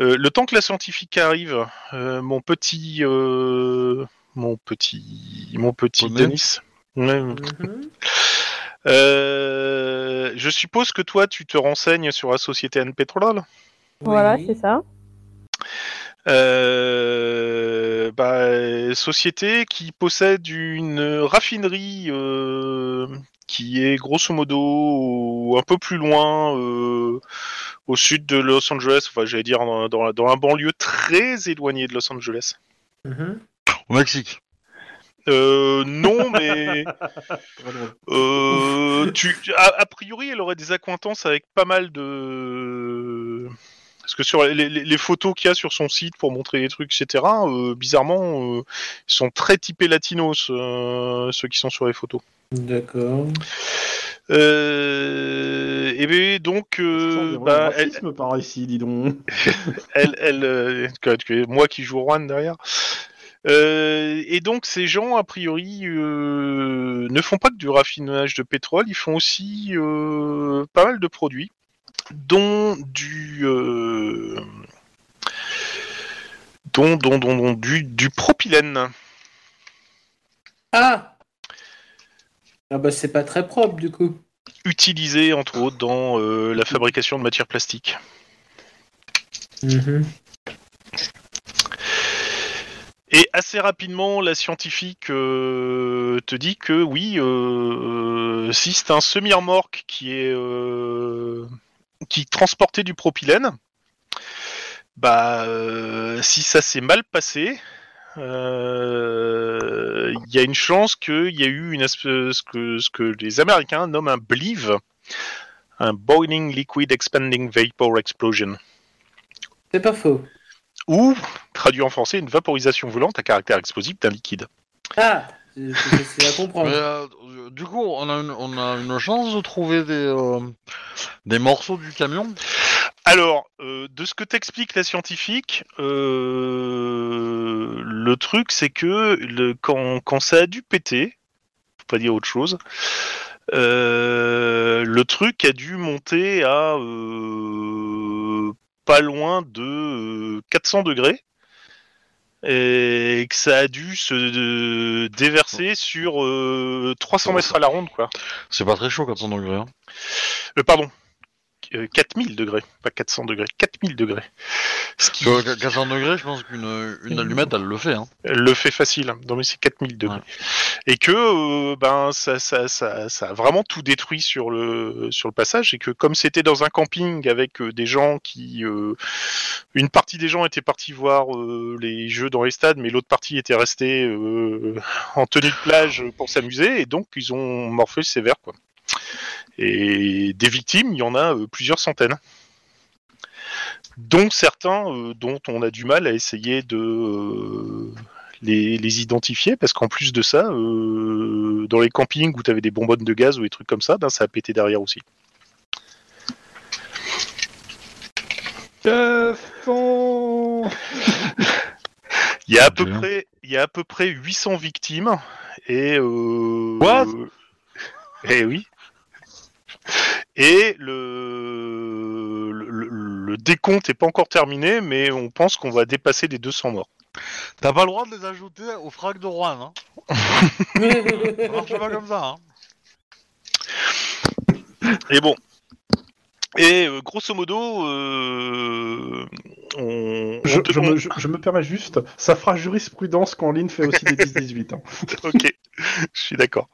Euh, le temps que la scientifique arrive, euh, mon petit, euh, mon petit, mon petit. Denis. Mhm. [laughs] Euh, je suppose que toi, tu te renseignes sur la société Anne Petrol. Voilà, Oui. c'est ça. Euh, bah, société qui possède une raffinerie euh, qui est grosso modo un peu plus loin euh, au sud de Los Angeles, enfin j'allais dire dans, dans, un banlieue très éloigné de Los Angeles. Mhm. Au Mexique. Euh, non, mais [laughs] euh, tu, a, a priori, elle aurait des accointances avec pas mal de. Parce que sur les, les- les photos qu'il y a sur son site pour montrer les trucs, etc., euh, bizarrement, euh, ils sont très typés latinos, euh, ceux qui sont sur les photos. D'accord. Euh, et ben donc, euh, bah, elle, racisme par ici, dis donc. [laughs] elle, elle, euh, moi qui joue Juan derrière. Euh, et donc ces gens, a priori, euh, ne font pas que du raffinage de pétrole, ils font aussi euh, pas mal de produits, dont du, euh, dont, dont, dont, dont du, du propylène. Ah Ah bah c'est pas très propre du coup. utilisé entre autres dans euh, la fabrication de matières plastiques. Mhm. Et assez rapidement, la scientifique euh, te dit que oui, euh, si c'est un semi-remorque qui est euh, qui transportait du propylène, bah euh, si ça s'est mal passé, euh, il y a une chance qu'il y a eu une espèce ce que ce que les Américains nomment un BLEVE, un Boiling Liquid Expanding Vapor Explosion C'est pas faux. ou, traduit en français, une vaporisation volante à caractère explosif d'un liquide. Ah C'est facile à Mais, euh, du coup, on a, une, on a une chance de trouver des, euh, des morceaux du camion? Alors, euh, de ce que t'explique la scientifique, euh, le truc c'est que le, quand, quand ça a dû péter, faut pas dire autre chose, euh, le truc a dû monter à euh, pas loin de euh, 400 degrés. Et que ça a dû se euh, déverser sur euh, 300 mètres à la ronde, quoi. C'est pas très chaud 400 degrés. Hein. Euh, pardon. Euh, 4000 degrés, pas 400 degrés, 4000 degrés. Ce qui Parce que 400 degrés, je pense qu'une une allumette, elle le fait. Hein. le fait facile. Non mais c'est 4000 degrés. Ouais. Et que euh, ben ça, ça, ça, ça a vraiment tout détruit sur le sur le passage et que comme c'était dans un camping avec euh, des gens qui euh, une partie des gens étaient partis voir euh, les jeux dans les stades mais l'autre partie était restée euh, en tenue de plage pour s'amuser et donc ils ont morflé sévère quoi. Et des victimes, il y en a euh, plusieurs centaines. Dont certains euh, dont on a du mal à essayer de euh, les, les identifier, parce qu'en plus de ça, euh, dans les campings où tu avais des bonbonnes de gaz ou des trucs comme ça, ben, ça a pété derrière aussi. Cafon [laughs] Il y a à peu près, il y a à peu près 800 victimes et euh, What Eh oui. Et le, le, le- le décompte est pas encore terminé, mais on pense qu'on va dépasser les 200 morts. T'as pas le droit de les ajouter au frac de Rouen. Hein. [laughs] Ça marche pas comme ça. Hein. Et bon. Et euh, grosso modo, euh, on, je, on me, je- je me permets juste, ça fera jurisprudence quand Lynn fait aussi des 10-18. hein. [laughs] ok, je suis d'accord.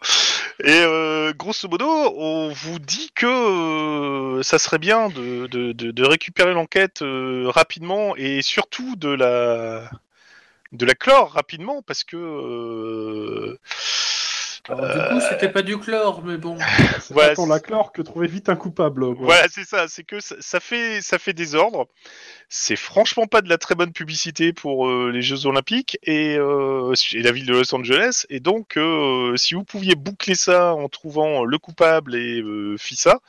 Et euh, grosso modo, on vous dit que ça serait bien de, de, de, de récupérer l'enquête rapidement et surtout de la de la clore rapidement parce que Alors, du coup, c'était pas du chlore, mais bon. C'est Voilà, pas tant la clore que trouver vite un coupable. quoi. Voilà, c'est ça. C'est que ça, ça fait ça fait désordre. C'est franchement pas de la très bonne publicité pour euh, les Jeux Olympiques et, euh, et la ville de Los Angeles. Et donc, euh, si vous pouviez boucler ça en trouvant le coupable et euh, FISA,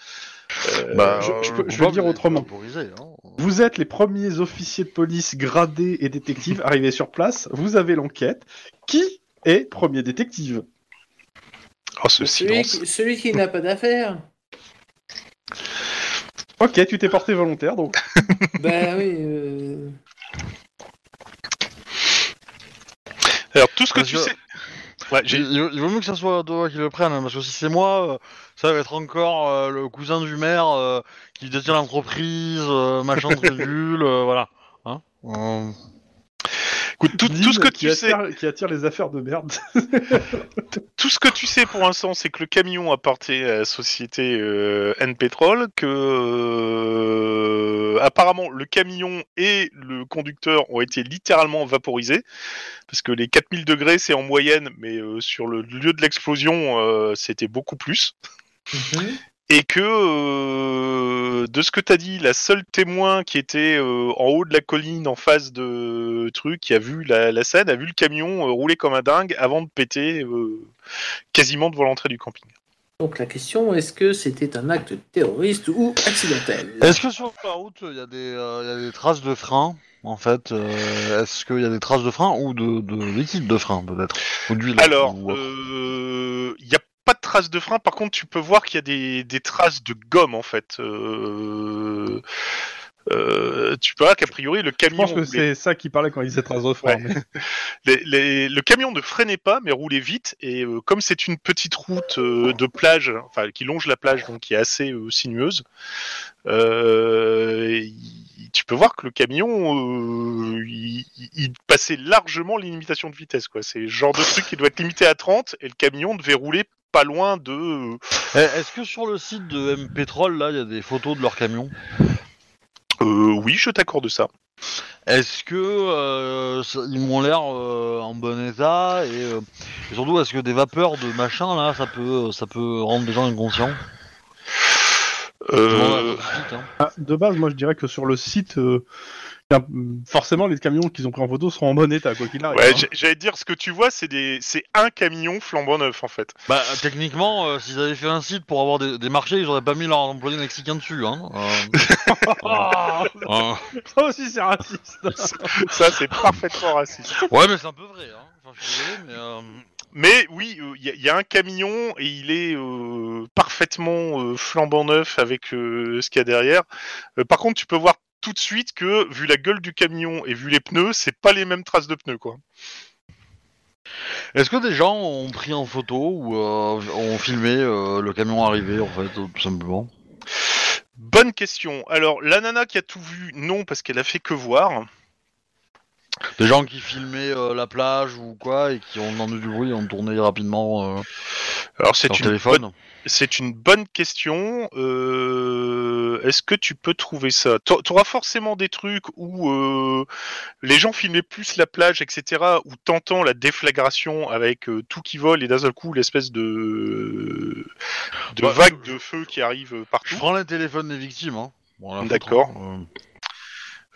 euh, Bah, je- je peux- je vais dire autrement. hein. Vous êtes les premiers officiers de police gradés et détectives arrivés sur place. Vous avez l'enquête. Qui est premier détective? Oh, ce Celui silence. qui, celui qui n'a pas d'affaires. Ok, tu t'es porté volontaire, donc [laughs] ben oui. euh, Alors tout ce que Parce tu que- sais, Ouais, Il, j'ai- il- il vaut mieux que ça soit toi qui le prenne, hein, parce que si c'est moi, euh, ça va être encore euh, le cousin du maire euh, qui détient l'entreprise, euh, machin [laughs] tridule, euh, voilà. Hein Euh, Écoute, tout, ce que qui tu sais, qui attire les affaires de merde. [laughs] tout ce que tu sais pour l'instant, c'est que le camion a porté à la société euh, N-Petrol, que euh, apparemment le camion et le conducteur ont été littéralement vaporisés, parce que les 4000 degrés c'est en moyenne, mais euh, sur le lieu de l'explosion, euh, c'était beaucoup plus. Et que, euh, de ce que t'as dit, la seule témoin qui était euh, en haut de la colline, en face de truc, qui a vu la, la scène, a vu le camion euh, rouler comme un dingue avant de péter euh, quasiment devant l'entrée du camping. Donc la question, est-ce que c'était un acte terroriste ou accidentel? Est-ce que sur la route, il y, a des, euh, il y a des traces de frein en fait euh, Est-ce qu'il y a des traces de frein ou de, de liquide de frein peut-être? Alors, ou euh, il n'y a pas de traces de frein, par contre, tu peux voir qu'il y a des, des traces de gomme en fait. Euh, euh, tu peux voir qu'a priori le Je camion. pense que c'est ça qui parlait quand il disait trace de frein. Ouais. mais- [laughs] les- les- le camion ne freinait pas, mais roulait vite. Et euh, comme c'est une petite route euh, de plage, enfin qui longe la plage, donc qui est assez euh, sinueuse, tu peux voir que le camion, il, passait largement les limitations de vitesse. quoi. C'est le genre de truc qui doit être limité à 30, et le camion devait rouler pas loin de. euh, Est-ce que sur le site de M Petrol, là, il y a des photos de leur camion? Euh, oui, je t'accorde ça. Est-ce que euh, ça- ils m'ont l'air euh, en bon état et, euh, et surtout est-ce que des vapeurs de machin là, ça peut ça peut rendre des gens inconscients? Je demande à Euh, hein. Ah, de base, moi je dirais que sur le site, euh, forcément les camions qu'ils ont pris en photo seront en bon état, quoi qu'il arrive. ouais, hein. j'allais dire, ce que tu vois, c'est des, c'est un camion flambant neuf en fait. Bah techniquement, euh, s'ils avaient fait un site pour avoir des, des marchés, ils auraient pas mis leur employé mexicain dessus. Hein. Euh, [laughs] Ah, euh, [laughs] ça aussi c'est raciste. [laughs] Ça, c'est parfaitement raciste. ouais, mais c'est un peu vrai. Hein. Enfin, je suis désolé, mais euh, Mais oui, il y, a- y a un camion et il est euh, parfaitement euh, flambant neuf avec euh, ce qu'il y a derrière. Euh, par contre, tu peux voir tout de suite que, vu la gueule du camion et vu les pneus, c'est pas les mêmes traces de pneus, quoi. est-ce que des gens ont pris en photo ou euh, ont filmé euh, le camion arrivé en fait, tout simplement? Bonne question. Alors, la nana qui a tout vu, non, parce qu'elle a fait que voir. Des gens qui filmaient euh, la plage ou quoi et qui ont entendu du bruit et ont tourné rapidement euh, Alors, c'est leur une, téléphone. bonne- c'est une bonne question. Euh, Est-ce que tu peux trouver ça? T'a- T'auras forcément des trucs où euh, les gens filmaient plus la plage, etc., où t'entends la déflagration avec euh, tout qui vole et d'un seul coup l'espèce de, de Bah, vague de feu qui arrive Je partout. prends les téléphones des victimes. Hein. Bon, la D'accord. euh,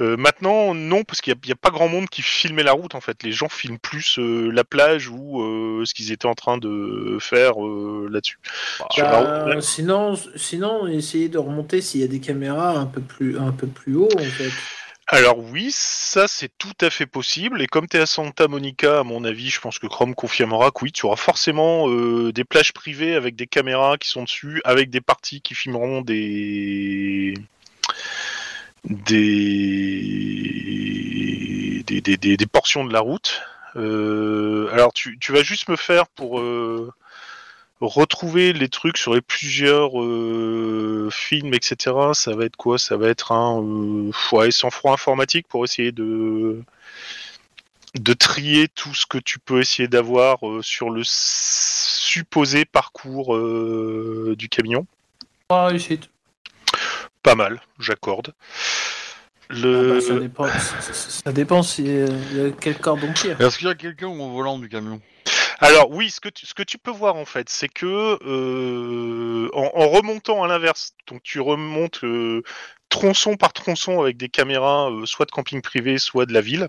Euh, maintenant, non, parce qu'il n'y a, pas grand monde qui filmait la route en fait. Les gens filment plus euh, la plage ou euh, ce qu'ils étaient en train de faire euh, là-dessus. Bah, là- sinon, sinon, essayez de remonter s'il y a des caméras un peu plus, un peu plus haut en fait. Alors oui, ça c'est tout à fait possible. Et comme tu es à Santa Monica, à mon avis, je pense que Chrome confirmera que oui, tu auras forcément euh, des plages privées avec des caméras qui sont dessus, avec des parties qui filmeront des des des, des, des- portions de la route. Euh, alors tu, tu vas juste me faire pour euh, retrouver les trucs sur les plusieurs euh, films, etc. Ça va être quoi? Ça va être un ouais, sans froid informatique pour essayer de de trier tout ce que tu peux essayer d'avoir sur le supposé parcours du camion. Ah, réussite. Pas mal, j'accorde. Ah bah, ça dépend, ça, ça- ça dépend si, euh, quel cordon tire. Est-ce qu'il y a quelqu'un au volant du camion? Alors oui, ce que tu, ce que tu peux voir en fait, c'est que euh, en, en remontant à l'inverse, donc tu remontes euh, tronçon par tronçon avec des caméras, euh, soit de camping privé, soit de la ville.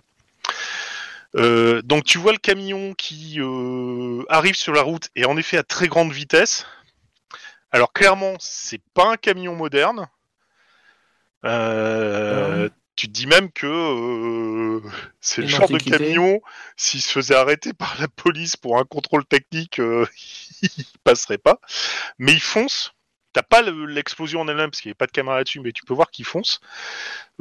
Euh, donc tu vois le camion qui euh, arrive sur la route et en effet à très grande vitesse. Alors clairement, c'est pas un camion moderne. Euh, Tu te dis même que euh, c'est le genre de camion, s'il se faisait arrêter par la police pour un contrôle technique, euh, [laughs] il passerait pas. Mais il fonce. t'as pas le- l'explosion en elle-même parce qu'il n'y a pas de caméra là-dessus, mais tu peux voir qu'il fonce.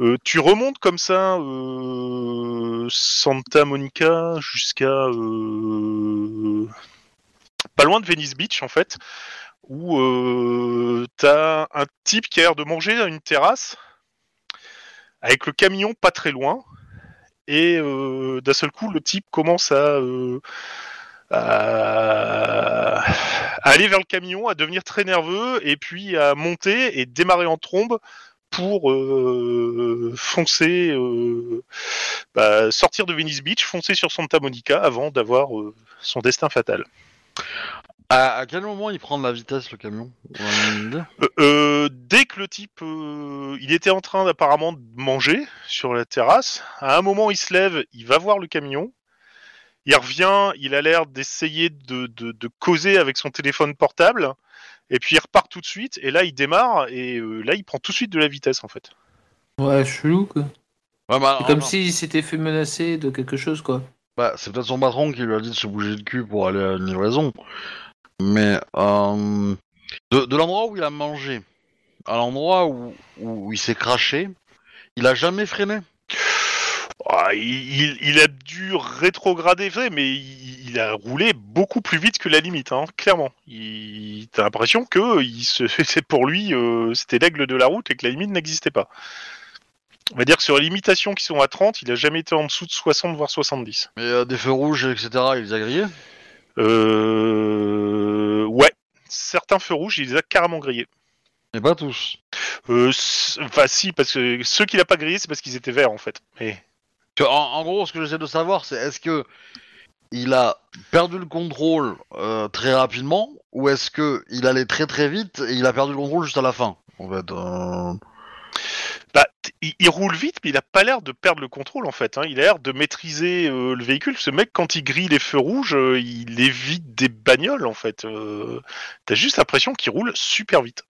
Euh, tu remontes comme ça euh, Santa Monica jusqu'à euh, pas loin de Venice Beach en fait, où euh, t'as un type qui a l'air de manger à une terrasse avec le camion pas très loin. Et euh, d'un seul coup, le type commence à, euh, à- aller vers le camion, à devenir très nerveux, et puis à monter et démarrer en trombe pour euh, foncer, bah, sortir de Venice Beach, foncer sur Santa Monica avant d'avoir son destin fatal. À, à quel moment il prend de la vitesse le camion Euh, euh, dès que le type, euh, il était en train apparemment de manger sur la terrasse, à un moment il se lève, il va voir le camion, il revient, il a l'air d'essayer de, de- de causer avec son téléphone portable, et puis il repart tout de suite, et là il démarre, et euh, là il prend tout de suite de la vitesse en fait. Ouais, chelou quoi. Ouais, bah, C'est comme s'il s'était fait menacer de quelque chose quoi. bah, c'est peut-être son patron qui lui a dit de se bouger le cul pour aller à une livraison. Mais euh, de, de l'endroit où il a mangé à l'endroit où, où il s'est craché, il a jamais freiné. Ah, il, il- il a dû rétrograder, mais il, il a roulé beaucoup plus vite que la limite, hein, clairement. T'as l'impression que [laughs] c'est pour lui, euh, c'était l'aigle de la route et que la limite n'existait pas. On va dire que sur les limitations qui sont à 30, il a jamais été en dessous de 60 voire 70. Mais euh, des feux rouges, etc., il les a grillés. Euh, ouais, certains feux rouges, il les a carrément grillés. Mais pas tous. Euh, Enfin, si, parce que ceux qu'il a pas grillés, c'est parce qu'ils étaient verts en fait. Mais en, en gros, ce que j'essaie de savoir, c'est est-ce que il a perdu le contrôle euh, très rapidement ou est-ce que il allait très très vite et il a perdu le contrôle juste à la fin En fait, euh, il, il roule vite, mais il a pas l'air de perdre le contrôle en fait. hein. Il a l'air de maîtriser euh, le véhicule. Ce mec, quand il grille les feux rouges, euh, il évite des bagnoles en fait. Euh, T'as juste l'impression qu'il roule super vite.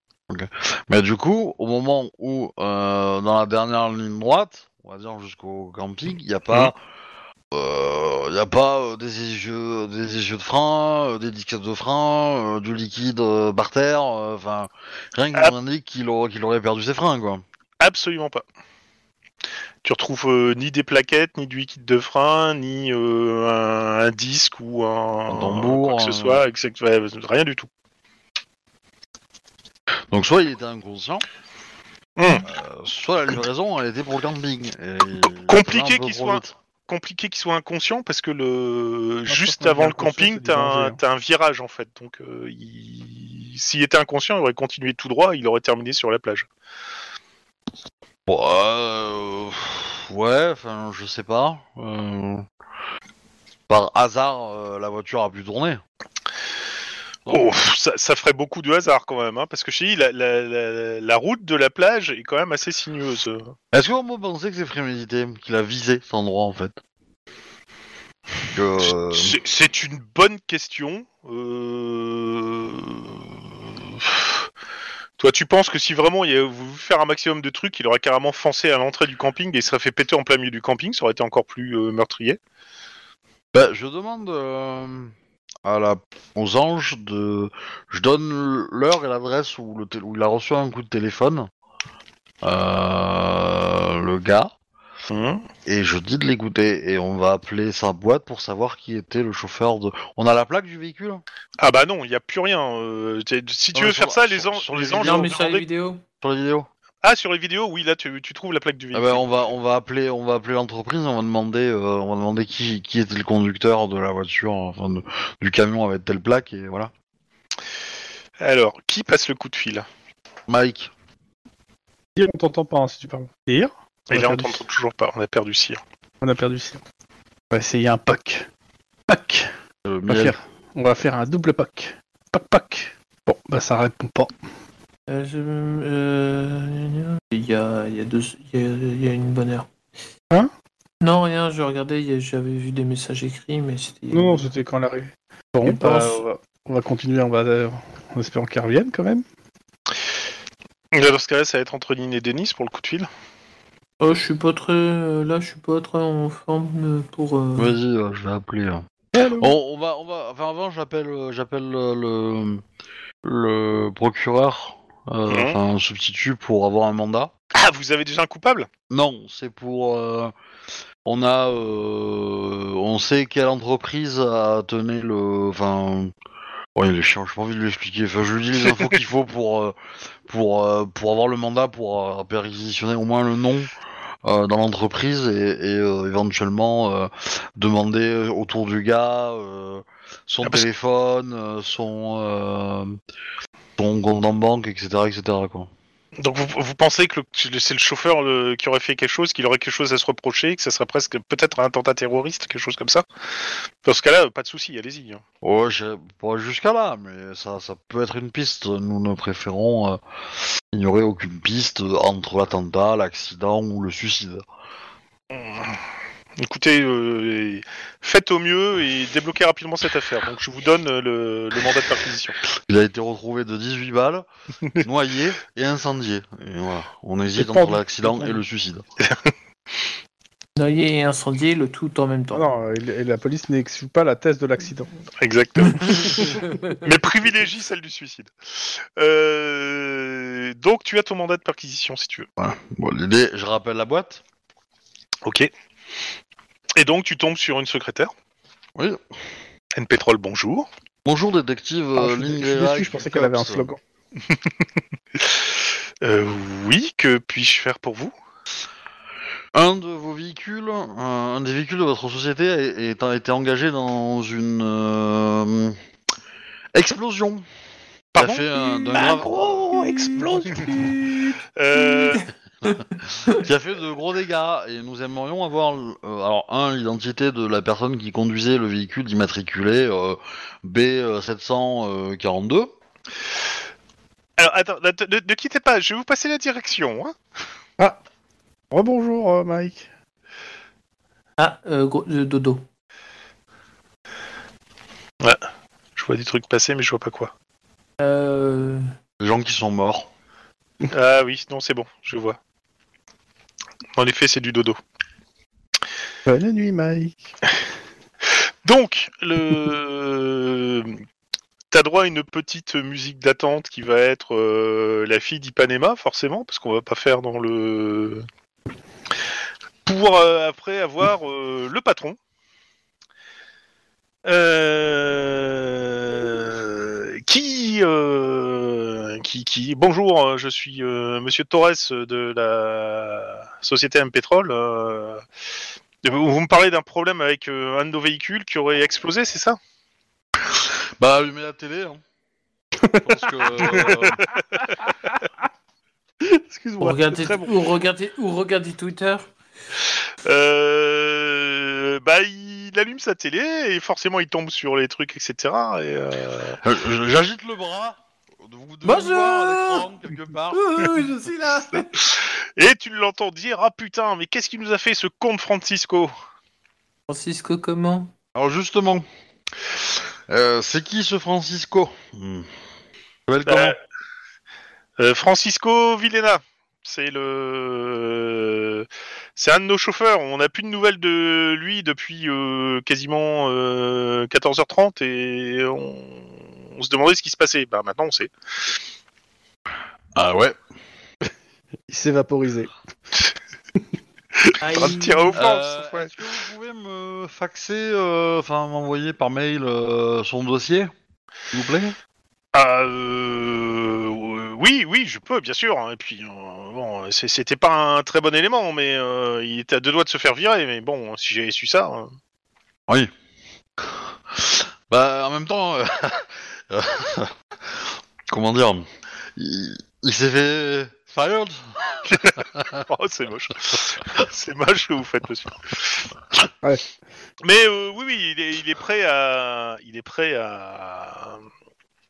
Mais du coup, au moment où, dans la dernière ligne droite, on va dire jusqu'au camping, il n'y a pas, il y a pas euh, des essieux de frein, des disques de frein, du liquide par terre, enfin, rien qui Ah. nous indique qu'il aurait, qu'il aurait perdu ses freins, quoi. Absolument pas. Tu retrouves euh, ni des plaquettes, ni du liquide de frein, ni euh, un, un disque ou un, Un tambour, quoi que ce un- soit. exact- ouais, rien du tout. Donc soit il était inconscient, Hum. euh, soit la livraison elle était pour le camping. Compliqué qu'il soit- vite. compliqué qu'il soit inconscient parce que le juste avant le camping, t'as un, hein. un virage en fait. Donc, euh, il- s'il était inconscient, il aurait continué tout droit, il aurait terminé sur la plage. Bon, euh, ouais, enfin, je sais pas. euh, par hasard, euh, la voiture a pu tourner. Oh, ça, ça ferait beaucoup de hasard quand même, hein, parce que chez lui, la, la- la- la route de la plage est quand même assez sinueuse. Est-ce que vous pensez que c'est prémédité, qu'il a visé cet endroit en fait? Que... C'est- C'est une bonne question. Euh, Toi, tu penses que si vraiment il avait voulu faire un maximum de trucs, il aurait carrément foncé à l'entrée du camping et il serait fait péter en plein milieu du camping, ça aurait été encore plus euh, meurtrier? Bah, je demande euh, à la... aux anges de. Je donne l'heure et l'adresse où, il a reçu un coup de téléphone. Euh, le gars. Et je dis de l'écouter. Et on va appeler sa boîte pour savoir qui était le chauffeur de. On a la plaque du véhicule? Ah bah non, il n'y a plus rien. euh, si tu Non, veux faire sur- ça, les, sur- an- sur les les anges Non, vont mais sur les vidéos. sur Ah, sur les vidéos, oui, là tu, tu trouves la plaque du Ah véhicule. bah, on va on va appeler on va appeler l'entreprise. On va demander euh, on va demander qui qui était le conducteur de la voiture, enfin de- du camion avec telle plaque et voilà. Alors, qui passe le coup de fil? Mike. On t'entend pas hein, si tu parles. Dire Et On a là, on perdu. t'entend toujours pas, on a perdu Cyr. On a perdu Cyr. On va essayer un POC. POC euh, on va, faire, on va faire un double POC. POC POC. Bon, bah ça répond pas. Euh, je- euh, Il y a, il y a deux, il y a, il y a une bonne heure. Hein? Non, rien. Je regardais, j'avais vu des messages écrits, mais c'était. Non, non, c'était quand l'arrivée. Bon, bah, on, va, on va continuer, on va euh, en espérant qu'elle revienne quand même. Dans ce cas-là, ça va être et Denis pour le coup de fil. Oh, je suis pas très. euh, Là, je suis pas très en forme pour. euh, Vas-y, euh, je vais appeler. hein. On, on va, on va, enfin avant j'appelle, euh, j'appelle le, le, le procureur euh, Mhm. enfin un substitut pour avoir un mandat. Ah, vous avez déjà un coupable? Non, c'est pour. euh, on a, euh, on sait quelle entreprise a tenu le, enfin. Ouais, il est chiant, j'ai pas envie de lui expliquer. Enfin, je lui dis les infos qu'il faut pour, euh, pour, euh, pour avoir le mandat, pour euh, pérenniser au moins le nom euh, dans l'entreprise et, et, éventuellement demander autour du gars son Ah, parce téléphone, son, son compte en banque, etc., etc. Quoi. Donc vous, vous pensez que c'est le chauffeur le- qui aurait fait quelque chose, qu'il aurait quelque chose à se reprocher, que ça serait presque peut-être un attentat terroriste, quelque chose comme ça? Dans ce cas-là, pas de souci, allez-y. Ouais, je pas jusqu'à là, mais ça, ça peut être une piste. Nous ne préférons euh, ignorer aucune piste entre l'attentat, l'accident ou le suicide. Écoutez, euh, faites au mieux et débloquez rapidement cette affaire. Donc je vous donne euh, le, le mandat de perquisition. Il a été retrouvé de 18 balles, [laughs] noyé et incendié. Et voilà, on hésite entre l'accident et le suicide. [laughs] Noyé et incendié, le tout en même temps. Non, et, la police n'exclut pas la thèse de l'accident. Exactement. [laughs] Mais privilégie celle du suicide. Euh, donc tu as ton mandat de perquisition si tu veux. Bon, l'idée, je rappelle la boîte. Ok. Et donc tu tombes sur une secrétaire. Oui. N Pétrole, bonjour. Bonjour détective Ah, euh, je, suis- je suis Lingera déçu, je pensais qu'elle avait un slogan. [laughs] Euh, oui, que puis-je faire pour vous? Un de vos véhicules, un, un des véhicules de votre société a, est- a été engagé dans une euh, explosion. Pardon? fait un, Bah, grave- gros, explosion [laughs] euh, [laughs] qui a fait de gros dégâts et nous aimerions avoir euh, alors un l'identité de la personne qui conduisait le véhicule immatriculé euh, B742 Alors attends, ne, ne- ne quittez pas, je vais vous passer la direction. hein. Rebonjour, euh, Mike. Ah, euh, gros- euh, dodo. Je vois des trucs passer, mais je vois pas quoi. Euh... les gens qui sont morts Ah oui, non, c'est bon, je vois. En effet, c'est du dodo. Bonne nuit, Mike. [laughs] Donc, le... T'as droit à une petite musique d'attente qui va être euh, la fille d'Ipanema, forcément, parce qu'on va pas faire dans le... Pour euh, après avoir euh, le patron. Qui, qui, qui, bonjour, euh, je suis euh, Monsieur Torres de la société M Pétrole. euh, vous me parlez d'un problème avec euh, un de nos véhicules qui aurait explosé, c'est ça? Bah allumez la télé hein. Je pense que, euh, [laughs] Excuse-moi. regardez, bon. ou, regardez, ou regardez Twitter. euh, Bah, il allume sa télé et forcément il tombe sur les trucs, etc. Et, euh, j'agite le bras vous devez Bonjour voir quelque part Oui, je suis là. [laughs] et tu l'entends dire Ah putain, mais qu'est-ce qu'il nous a fait ce con de Francisco? Francisco, comment? Alors justement euh, c'est qui ce Francisco? Hmm. Il s'appelle comment? Euh, euh, Francisco Villena. C'est le, c'est un de nos chauffeurs. On n'a plus de nouvelles de lui depuis euh, quasiment euh, 14h30 et on... on se demandait ce qui se passait. Bah maintenant on sait. ah ouais [laughs] Il s'est vaporisé. Aïe. Un petit tir au flanc, Euh. Est-ce que vous pouvez me faxer, euh, enfin m'envoyer par mail euh, son dossier, s'il vous plaît? Ah, euh, oui, oui, je peux, bien sûr. hein. Et puis, euh, bon, c'était pas un très bon élément, mais euh, il était à deux doigts de se faire virer. Mais bon, si j'avais su ça, euh, Oui. Bah en même temps, euh, [laughs] comment dire, il, il s'est fait fired. [laughs] oh, c'est moche. [laughs] c'est moche ce que vous faites, monsieur. Ouais. Mais euh, oui, oui, il est, il est prêt à, il est prêt à,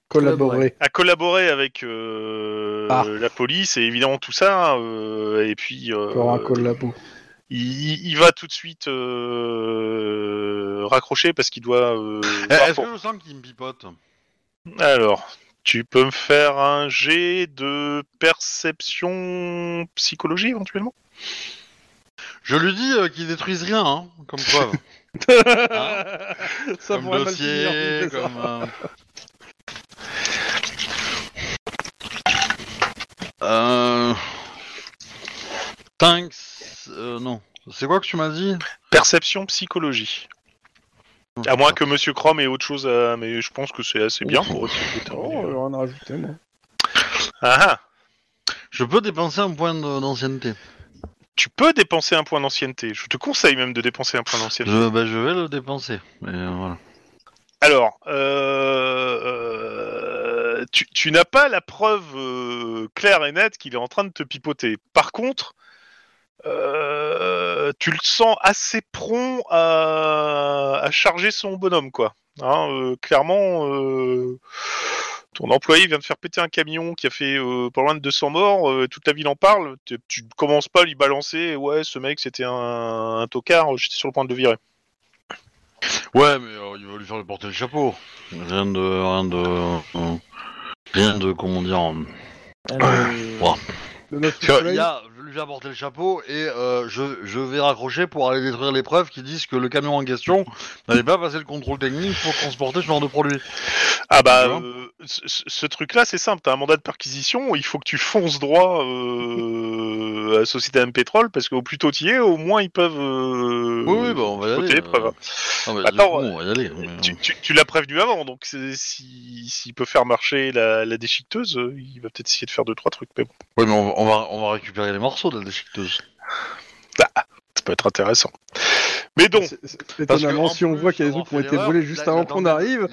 Collaborer. à collaborer avec euh, Ah. la police et évidemment tout ça. euh, et puis, euh, un collabo. il, il va tout de suite euh, raccrocher parce qu'il doit. euh, Eh, Est-ce pour- que je sens qu'il me pipote? Alors, tu peux me faire un jet de perception psychologie éventuellement? Je lui dis euh, qu'ils rien, hein, comme [laughs] preuve. Ça comme pourrait dossier, comme... Euh, euh, euh, non. C'est quoi que tu m'as dit? Perception psychologie. À moins que Monsieur Chrome ait autre chose à... Mais je pense que c'est assez bien pour Oh, déterminer. rien à rajouter, moi. Ah ah Je peux dépenser un point de- d'ancienneté. Tu peux dépenser un point d'ancienneté. Je te conseille même de dépenser un point d'ancienneté. Je, bah, je vais le dépenser. Mais euh, voilà. Alors, euh, euh, tu, tu n'as pas la preuve euh, claire et nette qu'il est en train de te pipoter. Par contre, euh, tu le sens assez prompt à, à charger son bonhomme, quoi. Hein, euh, clairement, euh, ton employé vient de faire péter un camion qui a fait euh, pas loin de 200 morts. euh, toute la ville en parle. Tu, ne commences pas à lui balancer. Ouais, ce mec, c'était un, un tocard. J'étais sur le point de le virer. Ouais, mais euh, il va lui faire porter le chapeau. Rien de. Rien de. euh, rien de. Comment dire. Le il y a- lui ai apporté le chapeau et euh, je, je vais raccrocher pour aller détruire les preuves qui disent que le camion en question [laughs] n'avait pas passé le contrôle technique pour transporter ce genre de produit. Ah bah, euh, ce, truc-là, c'est simple. T'as un mandat de perquisition, il faut que tu fonces droit euh, à la société M Pétrole, parce qu'au plus tôt tu y es, au moins ils peuvent. Oui, oui, bah on va y aller. les preuves. Non, mais du Attends, coup, on va y aller. mais, Tu, tu- tu l'as prévenu avant, donc si- s'il peut faire marcher la, la déchiqueteuse, il va peut-être essayer de faire deux trois trucs. Mais bon, Ouais, mais on va, on va récupérer les morceaux de la déchiqueteuse. ça peut être intéressant. Mais donc, C'est- c'est- Étonnamment, en si on plus voit qu'il y a des trucs qui ont été volés juste avant qu'on arrive.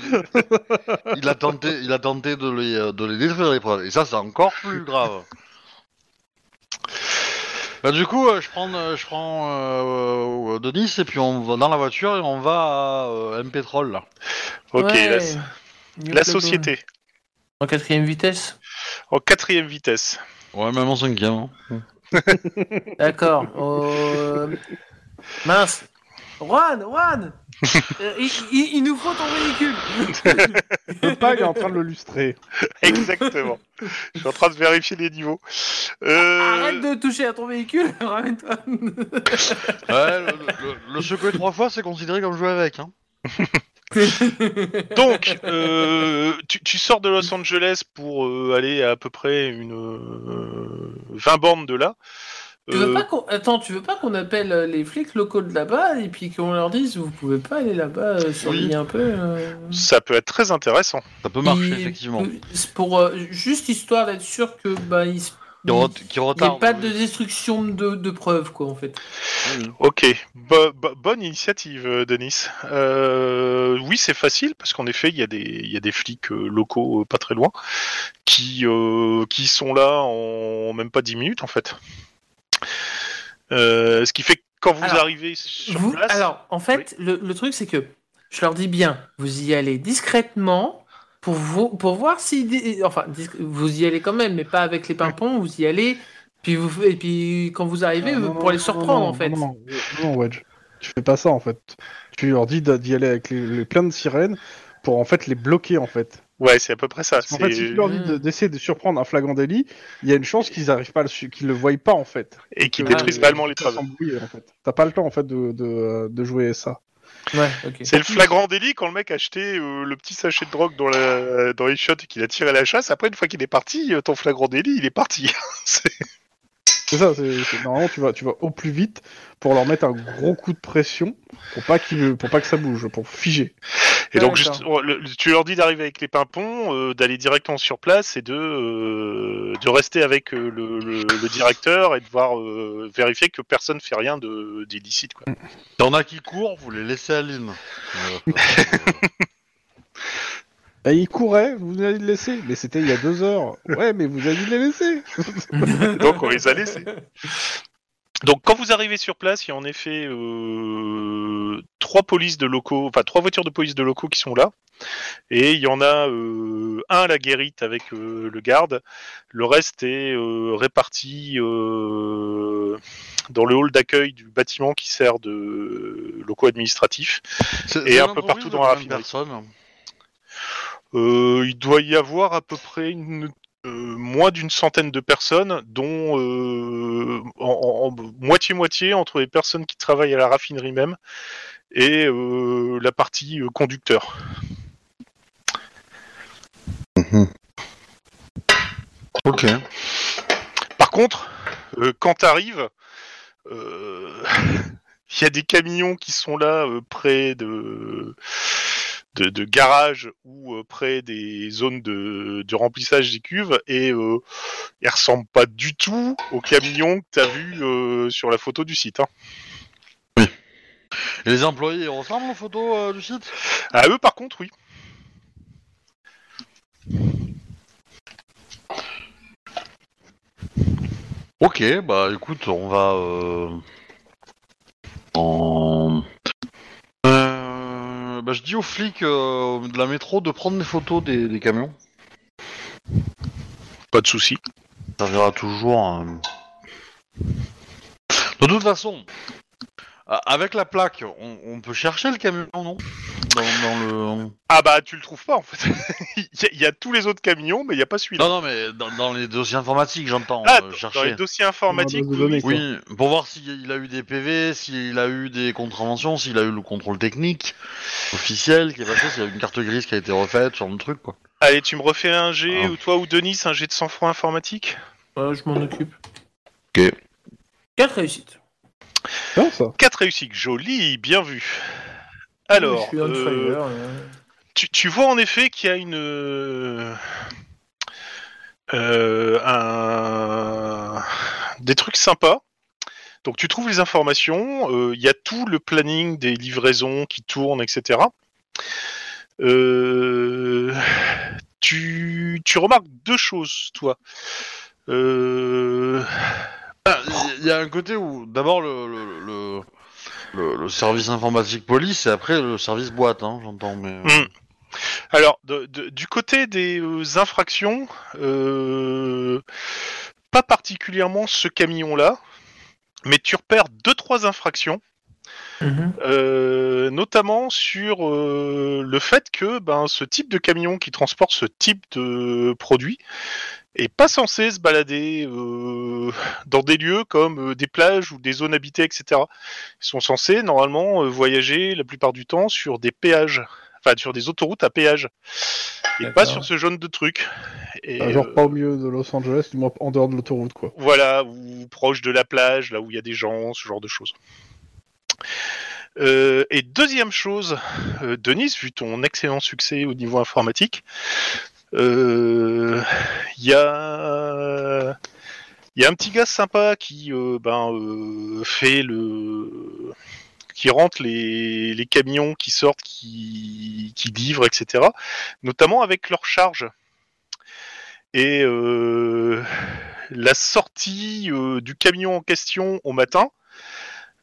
Il a tenté, [laughs] il a tenté de les, euh, de les détruire les preuves. Et ça, c'est encore plus [laughs] grave. Bah, du coup, euh, je prends, euh, je prends euh, Denis et puis on va dans la voiture et on va à euh, M Pétrole là. ok, ouais. la, société En quatrième vitesse? En quatrième vitesse. Ouais, même en cinquième. hein. D'accord. Euh, Mince. Juan, Juan Euh, il, il- il nous faut ton véhicule [laughs] Le pag est en train de le lustrer. Exactement. Je suis en train de vérifier les niveaux. Euh, Arrête de toucher à ton véhicule, [laughs] ramène-toi. Ouais, le, le- le secouer trois fois, c'est considéré comme jouer avec. Hein. [laughs] [laughs] Donc, euh, tu, tu sors de Los Angeles pour euh, aller à, à peu près une euh, 20 bornes de là. Tu veux Euh, pas qu'on... Attends, tu veux pas qu'on appelle les flics locaux de là-bas et puis qu'on leur dise vous pouvez pas aller là-bas surveiller un peu euh, ça peut être très intéressant. Ça peut marcher, effectivement. c'est Pour euh, juste histoire d'être sûr que bah il se- Qui, re- qui il n'y ait retarde. pas de destruction de, de preuves quoi en fait. Ok, Bo- bo- bonne initiative, euh, Denis. Euh, oui, c'est facile parce qu'en effet, il y a des, il y a des flics euh, locaux euh, pas très loin qui, euh, qui sont là en même pas 10 minutes en fait. Euh, ce qui fait que quand vous Alors, arrivez sur Vous- place, alors, en fait, le, le truc, c'est que je leur dis bien, vous y allez discrètement pour, vous, pour voir si. Enfin, vous y allez quand même, mais pas avec les pimpons, vous y allez. Puis vous, et puis quand vous arrivez, Ah, non, pour non, les surprendre, non, en fait. Non, non, non, Wedge. Tu fais pas ça en fait. Tu leur dis d'y aller avec les, les plein de sirènes pour en fait les bloquer en fait. ouais, c'est à peu près ça. Qu'en fait, si tu leur dis de- d'essayer de surprendre un flagrant délit, il y a une chance qu'ils arrivent pas qu'ils le voient pas en fait. Et qui Que- détruisent valement les qu'ils s'embrouillent, en fait. T'as pas le temps en fait de, de, de jouer ça. C'est le flagrant délit quand le mec a acheté euh, le petit sachet de drogue dans, dans les shots et qu'il a tiré la chasse. Après, une fois qu'il est parti, euh, ton flagrant délit, il est parti. [laughs] C'est ça, c'est c'est- normalement tu vas, tu vas au plus vite pour leur mettre un gros coup de pression pour pas, qu'ils- pour pas que ça bouge, pour figer. Et donc, D'accord. juste, le- tu leur dis d'arriver avec les pimpons, euh, d'aller directement sur place et de, euh, de rester avec euh, le, le- le directeur et de voir euh, vérifier que personne fait rien de d'illicite. quoi. T'en as qui courent, vous les laissez à Lynn. [laughs] Et ils couraient, vous allez le laisser. Mais c'était il y a deux heures. Ouais, mais vous allez les laisser. [laughs] Donc, on les a laissés. Donc, quand vous arrivez sur place, il y a en effet euh, trois polices de locaux, enfin trois voitures de police de locaux qui sont là. Et il y en a euh, un à la guérite avec euh, le garde. Le reste est euh, réparti euh, dans le hall d'accueil du bâtiment qui sert de locaux administratifs. Et un peu partout dans la raffinerie. Euh, il doit y avoir à peu près une, euh, moins d'une centaine de personnes, dont euh, en- moitié-moitié entre les personnes qui travaillent à la raffinerie même et euh, la partie conducteur. Ok. Par contre, quand tu arrives, euh, [laughs] il y a des camions qui sont là près de, de, de garages ou euh, près des zones de, de remplissage des cuves et euh, ils ressemblent pas du tout aux camions que tu as vus euh, sur la photo du site. hein. Et les employés ils ressemblent aux photos euh, du site? À eux, par contre, oui. Ok, bah écoute, on va euh, en. Bah, je dis aux flics euh, de la métro de prendre des photos des, des camions. Pas de souci. Ça servira toujours. hein. De toute façon, avec la plaque, on, on peut chercher le camion, non? Dans, dans le. Ah bah, tu le trouves pas, en fait. [laughs] il, y a, il y a tous les autres camions, mais il n'y a pas celui-là. Non, non, mais dans, dans les dossiers informatiques, j'entends. Ah, euh, dans- dans chercher. les dossiers informatiques, oui, données, oui. Oui, pour voir s'il a eu des PV, s'il a eu des contraventions, s'il a eu le contrôle technique officiel qui est passé, s'il y a une carte grise qui a été refaite, sur le truc, quoi. Allez, tu me refais un G, Ah. ou toi ou Denis, un G de sang-froid informatique? Ouais, je m'en occupe. Ok. 4 réussites. Bien ça. 4 réussites, joli, bien vu. Alors, euh, fire, ouais. tu, tu vois en effet qu'il y a une... euh, un... des trucs sympas. Donc tu trouves les informations, euh, il y a tout le planning des livraisons qui tournent, etc. Euh, tu, tu remarques deux choses, toi. Euh, Il y a un côté où, d'abord, le, le, le, le- le service informatique police, et après le service boîte, hein, j'entends, mais... Mm. Alors, de- de- du côté des euh, infractions, euh, pas particulièrement ce camion-là, mais tu repères deux trois infractions, Mhm. euh, notamment sur euh, le fait que ben, ce type de camion qui transporte ce type de produit est pas censé se balader euh, dans des lieux comme euh, des plages ou des zones habitées, etc. Ils sont censés normalement euh, voyager la plupart du temps sur des péages, enfin sur des autoroutes à péage, et pas sur ce genre de truc. Et, Ah, genre pas au milieu de Los Angeles, du moins en dehors de l'autoroute, quoi. voilà, ou proche de la plage, là où il y a des gens, ce genre de choses. Euh, et deuxième chose, euh, Denis, vu ton excellent succès au niveau informatique, il y a il y a un petit gars sympa qui euh, ben, euh, fait le qui rentre les, camions qui sortent, qui, livrent, etc. Notamment avec leur charge. Et euh, la sortie euh, du camion en question au matin,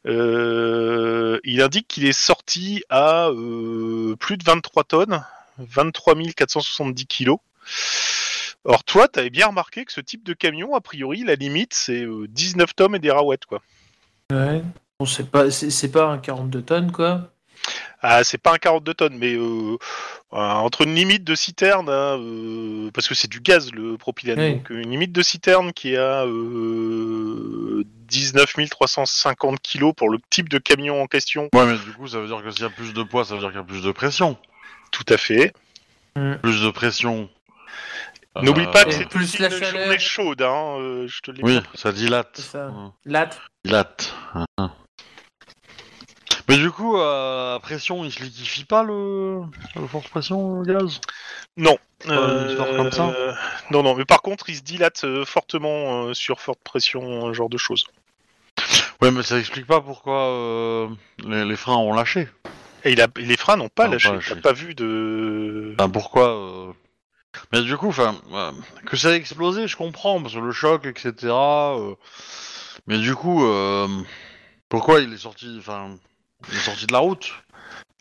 euh, il indique qu'il est sorti à euh, plus de 23 tonnes, 23 470 kilos. Or toi, tu avais bien remarqué que ce type de camion, a priori, la limite, c'est euh, 19 tonnes et des raouettes, quoi. Ouais. Bon, c'est pas, c'est, pas un 42 tonnes, quoi. Ah, c'est pas un 42 tonnes, mais euh, euh, entre une limite de citerne, hein, euh, parce que c'est du gaz le propylène, Oui. donc une limite de citerne qui a euh, 19 350 kilos pour le type de camion en question, Ouais, mais du coup, ça veut dire que s'il y a plus de poids, ça veut dire qu'il y a plus de pression. Tout à fait. Plus de pression. N'oublie euh, pas que c'est plus la une chaleur. journée chaude, hein, euh, je te l'ai Oui, ça dilate. Ça. Ouais. Latte. Dilate. Hein. Mais du coup, euh, à pression, il se liquifie pas le, le force pression, le gaz? Non. histoire comme ça? Euh, non, non, mais par contre, il se dilate euh, fortement euh, sur forte pression, genre de choses. Ouais, mais ça explique pas pourquoi euh, les, les freins ont lâché. Et il a, les freins n'ont pas N'ont lâché, pas t'as pas vu de... Enfin, pourquoi euh, Mais du coup, enfin, euh, que ça a explosé, je comprends, parce que le choc, etc. euh, Mais du coup, euh, pourquoi il est sorti, enfin, il est sorti de la route?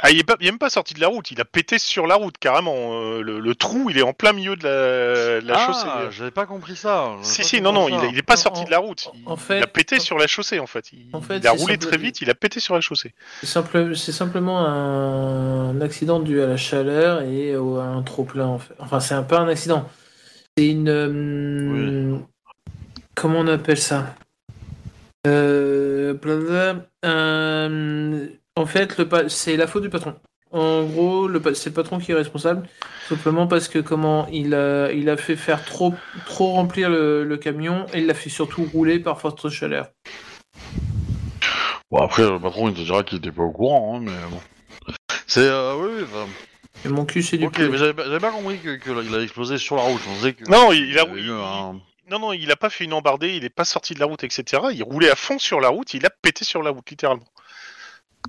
Ah, il est, pas, il est même pas sorti de la route, il a pété sur la route, carrément. euh, le, le trou, il est en plein milieu de la, de la ah, chaussée. j'avais pas compris ça. Si, si, non, non, il, ça. est- il est pas En- sorti de la route. Il, en fait- il a pété sur la chaussée, en fait. Il, En fait, il a roulé simple- très vite, il a pété sur la chaussée. C'est, simple- c'est simplement un accident dû à la chaleur et au- à un trop-plein, en fait. Enfin, c'est un peu un accident. C'est une... euh, Comment on appelle ça? Euh... un- En fait, pa- c'est la faute du patron. En gros, le pa- c'est le patron qui est responsable, simplement parce que comment il a, il a fait faire trop, trop remplir le, le camion et il l'a fait surtout rouler par forte chaleur. Bon, après, le patron, il te dira qu'il était pas au courant, hein, mais bon. C'est, euh, oui, oui, enfin, Et mon cul, c'est du Ok, mais j'avais pas compris que, que il a explosé sur la route. Je pensais que. Non, il a- eu un- Non, non, il a pas fait une embardée, il est pas sorti de la route, etc. Il roulait à fond sur la route, il a pété sur la route, littéralement.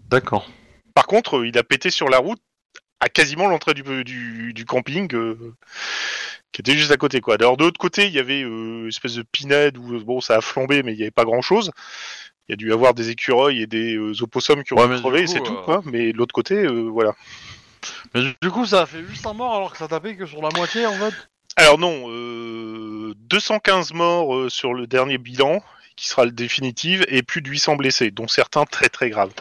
D'accord. Par contre, il a pété sur la route à quasiment l'entrée du, du, du camping, euh, qui était juste à côté, quoi. Alors de l'autre côté, il y avait euh, une espèce de pinède où bon, ça a flambé, mais il y avait pas grand-chose. Il y a dû avoir des écureuils et des euh, opossums qui ont Ouais, coup, c'est tout, quoi. Mais de l'autre côté, voilà. Mais du, coup, ça a fait juste un mort alors que ça tapait que sur la moitié en fait? Alors non, euh, 215 morts sur le dernier bilan, qui sera le définitif, et plus de 800 blessés, dont certains très très graves.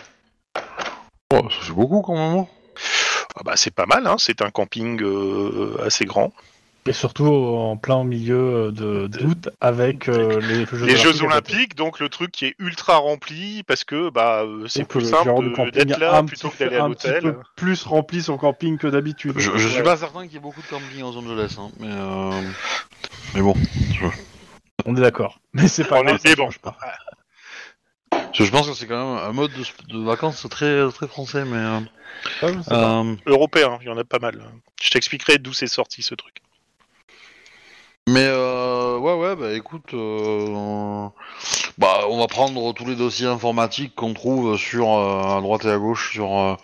Oh, ça fait beaucoup quand même. Ah bah c'est pas mal, hein, c'est un camping euh, assez grand. Et surtout en plein milieu de d'août avec euh, les Jeux Les Jeux. Olympiques, donc le truc qui est ultra rempli parce que bah euh, c'est plus le simple de- d'être là plutôt que d'aller à l'hôtel. plus rempli son camping que d'habitude. Je, je suis Ouais. pas certain qu'il y ait beaucoup de camping en Los Angeles, hein, mais euh... mais bon. On est d'accord. Mais c'est pas On grave, est- ça mais bon. change pas. Je, je pense que c'est quand même un mode de, de vacances très très français, mais. euh, pas- euh, Européen, il y en a pas mal. Je t'expliquerai d'où c'est sorti ce truc. Mais euh, ouais ouais bah écoute, euh, bah on va prendre tous les dossiers informatiques qu'on trouve sur euh, à droite et à gauche sur euh,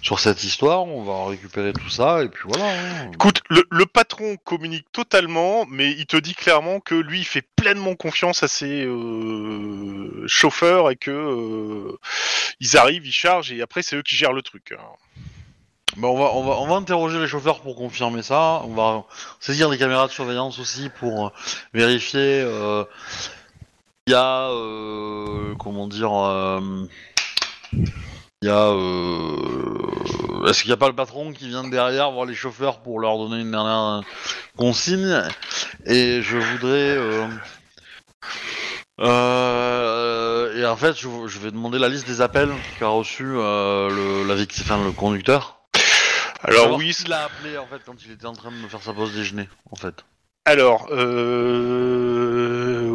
sur cette histoire, on va récupérer tout ça et puis voilà. hein. Écoute, le, le patron communique totalement, mais il te dit clairement que lui, il fait pleinement confiance à ses euh, chauffeurs et que euh, ils arrivent, ils chargent et après c'est eux qui gèrent le truc. hein. Bah, on va on va on va interroger les chauffeurs pour confirmer ça. On va saisir des caméras de surveillance aussi pour euh, vérifier. Euh, il y a euh, comment dire. euh, il y a. euh, Est-ce qu'il n'y a pas le patron qui vient de derrière voir les chauffeurs pour leur donner une dernière euh, consigne Et je voudrais. euh, euh, et en fait, je, je vais demander la liste des appels qu'a reçu euh, le, la victime, enfin, le conducteur. Alors oui, qui l'a appelé en fait quand il était en train de me faire sa pause déjeuner en fait. Alors, euh...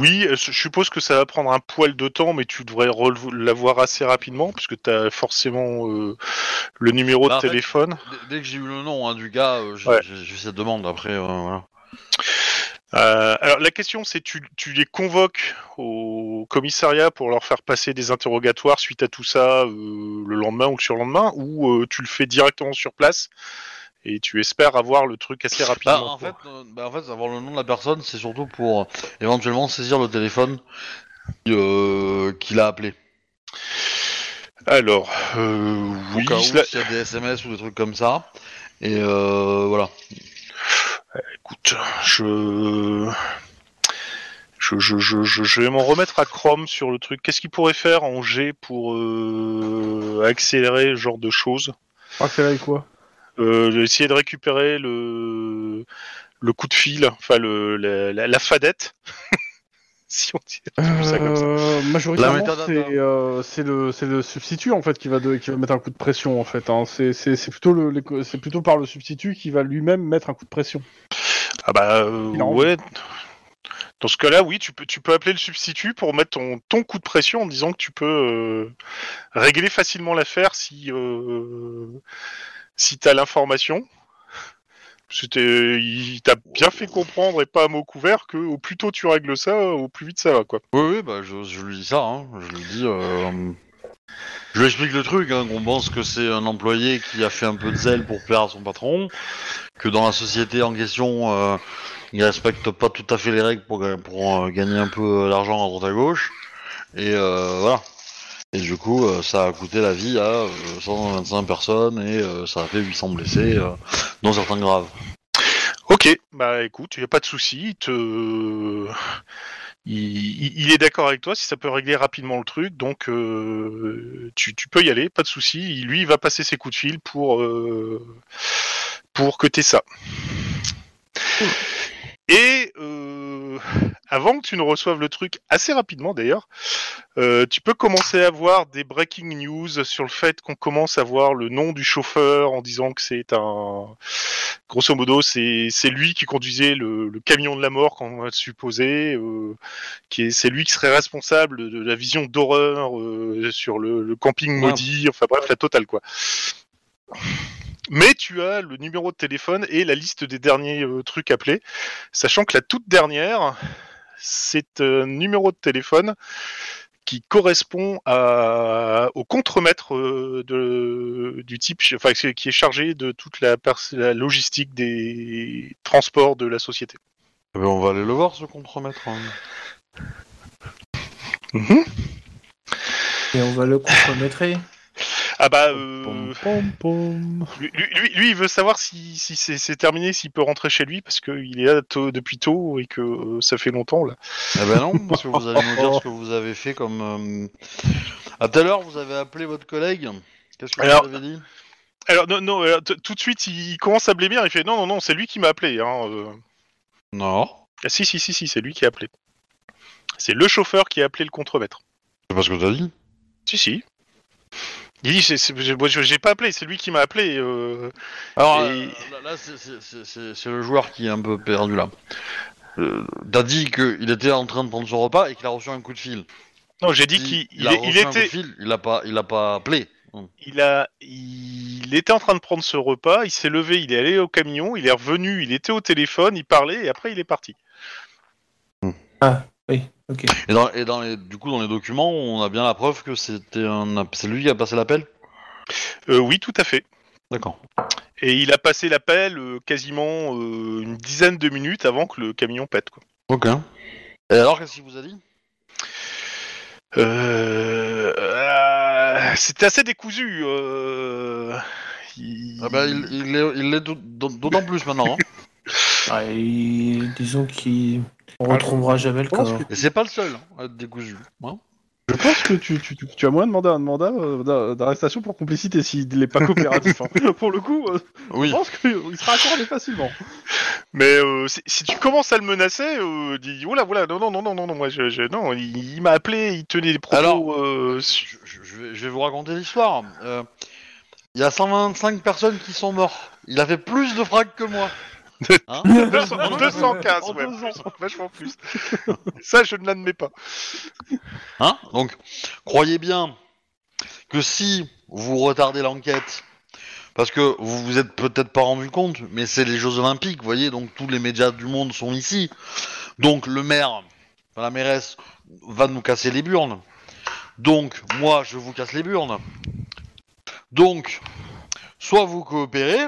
oui, je suppose que ça va prendre un poil de temps, mais tu devrais l'avoir assez rapidement, puisque tu as forcément euh, le numéro Bah, de fait, téléphone. Dès, que j'ai eu le nom hein, du gars, euh, j'ai Ouais. cette demande après. voilà. Alors, la question, c'est tu, tu les convoques au commissariat pour leur faire passer des interrogatoires suite à tout ça le lendemain ou le surlendemain, ou tu le fais directement sur place et tu espères avoir le truc assez Bah, rapidement. en fait, euh, bah, en fait, avoir le nom de la personne, c'est surtout pour euh, éventuellement saisir le téléphone euh, qu'il a appelé. Alors, euh, oui, cas où, cela- s'il y a des SMS ou des trucs comme ça. Et euh, voilà. Écoute, je... Je, je, je, je, je vais m'en remettre à Chrome sur le truc. Qu'est-ce qu'il pourrait faire en G pour euh, accélérer ce genre de choses? Accélérer quoi? Euh, j'ai essayé de récupérer le, le coup de fil, enfin le, la, la, la fadette. [laughs] si on dit ça comme ça. Euh, majoritairement, c'est euh, c'est le, substitut en fait qui va, de, qui va mettre un coup de pression en fait. Hein. C'est plutôt, le, c'est plutôt par le substitut qui va lui-même mettre un coup de pression. Ah bah euh, ouais. Dans ce cas-là, oui, tu peux, tu peux appeler le substitut pour mettre ton, ton coup de pression en disant que tu peux euh, régler facilement l'affaire si, euh, si tu as l'information. Il t'a bien fait comprendre et pas à mot couvert que au plus tôt tu règles ça, au plus vite ça va quoi. Oui, oui, bah je, lui dis ça. Hein. Je lui dis. euh, Je lui explique le truc, hein, qu'on pense que c'est un employé qui a fait un peu de zèle pour plaire à son patron, que dans la société en question, euh, il respecte pas tout à fait les règles pour, pour euh, gagner un peu d'argent à droite à gauche, et euh, voilà. Et du coup, euh, ça a coûté la vie à euh, 125 personnes et euh, ça a fait 800 blessés, euh, dont certains graves. Ok, bah écoute, il y a pas de souci. Il, est d'accord avec toi si ça peut régler rapidement le truc, donc euh, tu, tu peux y aller, pas de souci. Lui, il va passer ses coups de fil pour euh, pour que t'aies ça. Et euh, avant que tu ne reçoives le truc assez rapidement d'ailleurs, Euh, tu peux commencer à voir des breaking news sur le fait qu'on commence à voir le nom du chauffeur en disant que c'est un, grosso modo, c'est lui qui conduisait le, le camion de la mort, qu'on va supposer, euh, c'est lui qui serait responsable de la vision d'horreur euh, sur le, le camping maudit. Enfin bref, la totale quoi. Mais tu as le numéro de téléphone et la liste des derniers euh, trucs appelés, sachant que la toute dernière, c'est un numéro de téléphone qui correspond à, au contremaître euh, de, du type, enfin qui est chargé de toute la, logistique des transports de la société. Eh ben, on va aller le voir, ce compromettre. hein. Et on va le compromettre. Ah bah, euh, Pom, pom, pom. lui, lui- lui, il veut savoir si, si c'est terminé, s'il peut rentrer chez lui, parce qu'il est là tôt- depuis tôt et que euh, ça fait longtemps là. Eh ben non, parce que vous allez nous dire ce que vous avez fait comme... euh, À tout à l'heure, vous avez appelé votre collègue. Qu'est-ce que Alors- vous avez dit? Alors non, non, tout de suite, il, il commence à blêmir, il fait non, non, non, c'est lui qui m'a appelé. Hein, euh. Non. Ah, si, si, si, si, c'est lui qui a appelé. C'est le chauffeur qui a appelé le contremaître. C'est pas ce que t'as dit? Si, si. Il dit, j'ai pas appelé, c'est lui qui m'a appelé. euh. Alors Et- euh, là, c'est- le joueur qui est un peu perdu là. Euh, T'as dit qu'il était en train de prendre son repas et qu'il a reçu un coup de fil. Non, j'ai dit qu'il a il, reçu il un coup de était, fil, il a pas, il a pas appelé. Hum. il a, il était en train de prendre ce repas. Il s'est levé, il est allé au camion, il est revenu, il était au téléphone, il parlait et après il est parti. Oui, ok. Et, dans, et dans les, du coup, dans les documents, on a bien la preuve que c'était un, app- c'est lui qui a passé l'appel? Euh, oui, tout à fait. D'accord. Et il a passé l'appel euh, quasiment euh, une dizaine de minutes avant que le camion pète. Quoi. Ok. Et alors, qu'est-ce qu'il vous a dit? Euh, euh, C'était assez décousu. Euh... il- Ah bah, il, il l'est, il d'aut- d'autant plus maintenant. hein. [laughs] Ouais, et disons qu'on retrouvera jamais le corps. que- c'est pas le seul hein, à être décousu. hein. Je pense que tu, tu, tu- tu as moyen de demander un mandat euh, d'a- d'arrestation pour complicité s'il n'est pas coopératif. hein. [laughs] Pour le coup, euh, Oui. je pense qu'il sera accordé facilement. Mais euh, si, si tu commences à le menacer, euh, dis voilà, voilà, non, non, non, non, non, non, moi, je, je- non, il, il m'a appelé, il tenait des propos. Alors, euh, Je, su- je- je vais, je vais vous raconter l'histoire. Euh, Il y a 125 personnes qui sont mortes. Il a fait plus de frags que moi. Hein 200 215, En ouais, plus, vachement plus. [laughs] Ça, je ne l'admets pas. Hein? Donc, croyez bien que si vous retardez l'enquête, parce que vous vous êtes peut-être pas rendu compte, mais c'est les Jeux Olympiques, vous voyez, donc tous les médias du monde sont ici. Donc le maire, enfin, la mairesse, va nous casser les burnes. Donc moi, je vous casse les burnes. Donc, soit vous coopérez,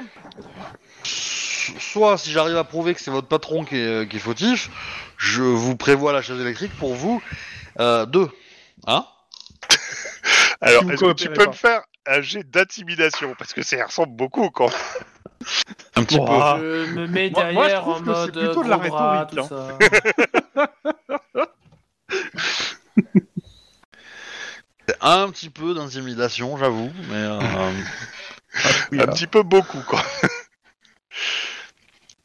soit si j'arrive à prouver que c'est votre patron qui est, qui est fautif, je vous prévois la chaise électrique pour vous euh, deux. Hein? [laughs] Alors, est-ce que tu peux pas. me faire un jet d'intimidation? Parce que ça ressemble beaucoup quand. Un petit peu. ah. Je me mets Moi- moi, je derrière trouve en que c'est mode plutôt de la bras, rhétorique, tout hein. ça. C'est [laughs] un petit peu d'intimidation, j'avoue, mais euh, [laughs] Oui, un là. petit peu beaucoup, quoi.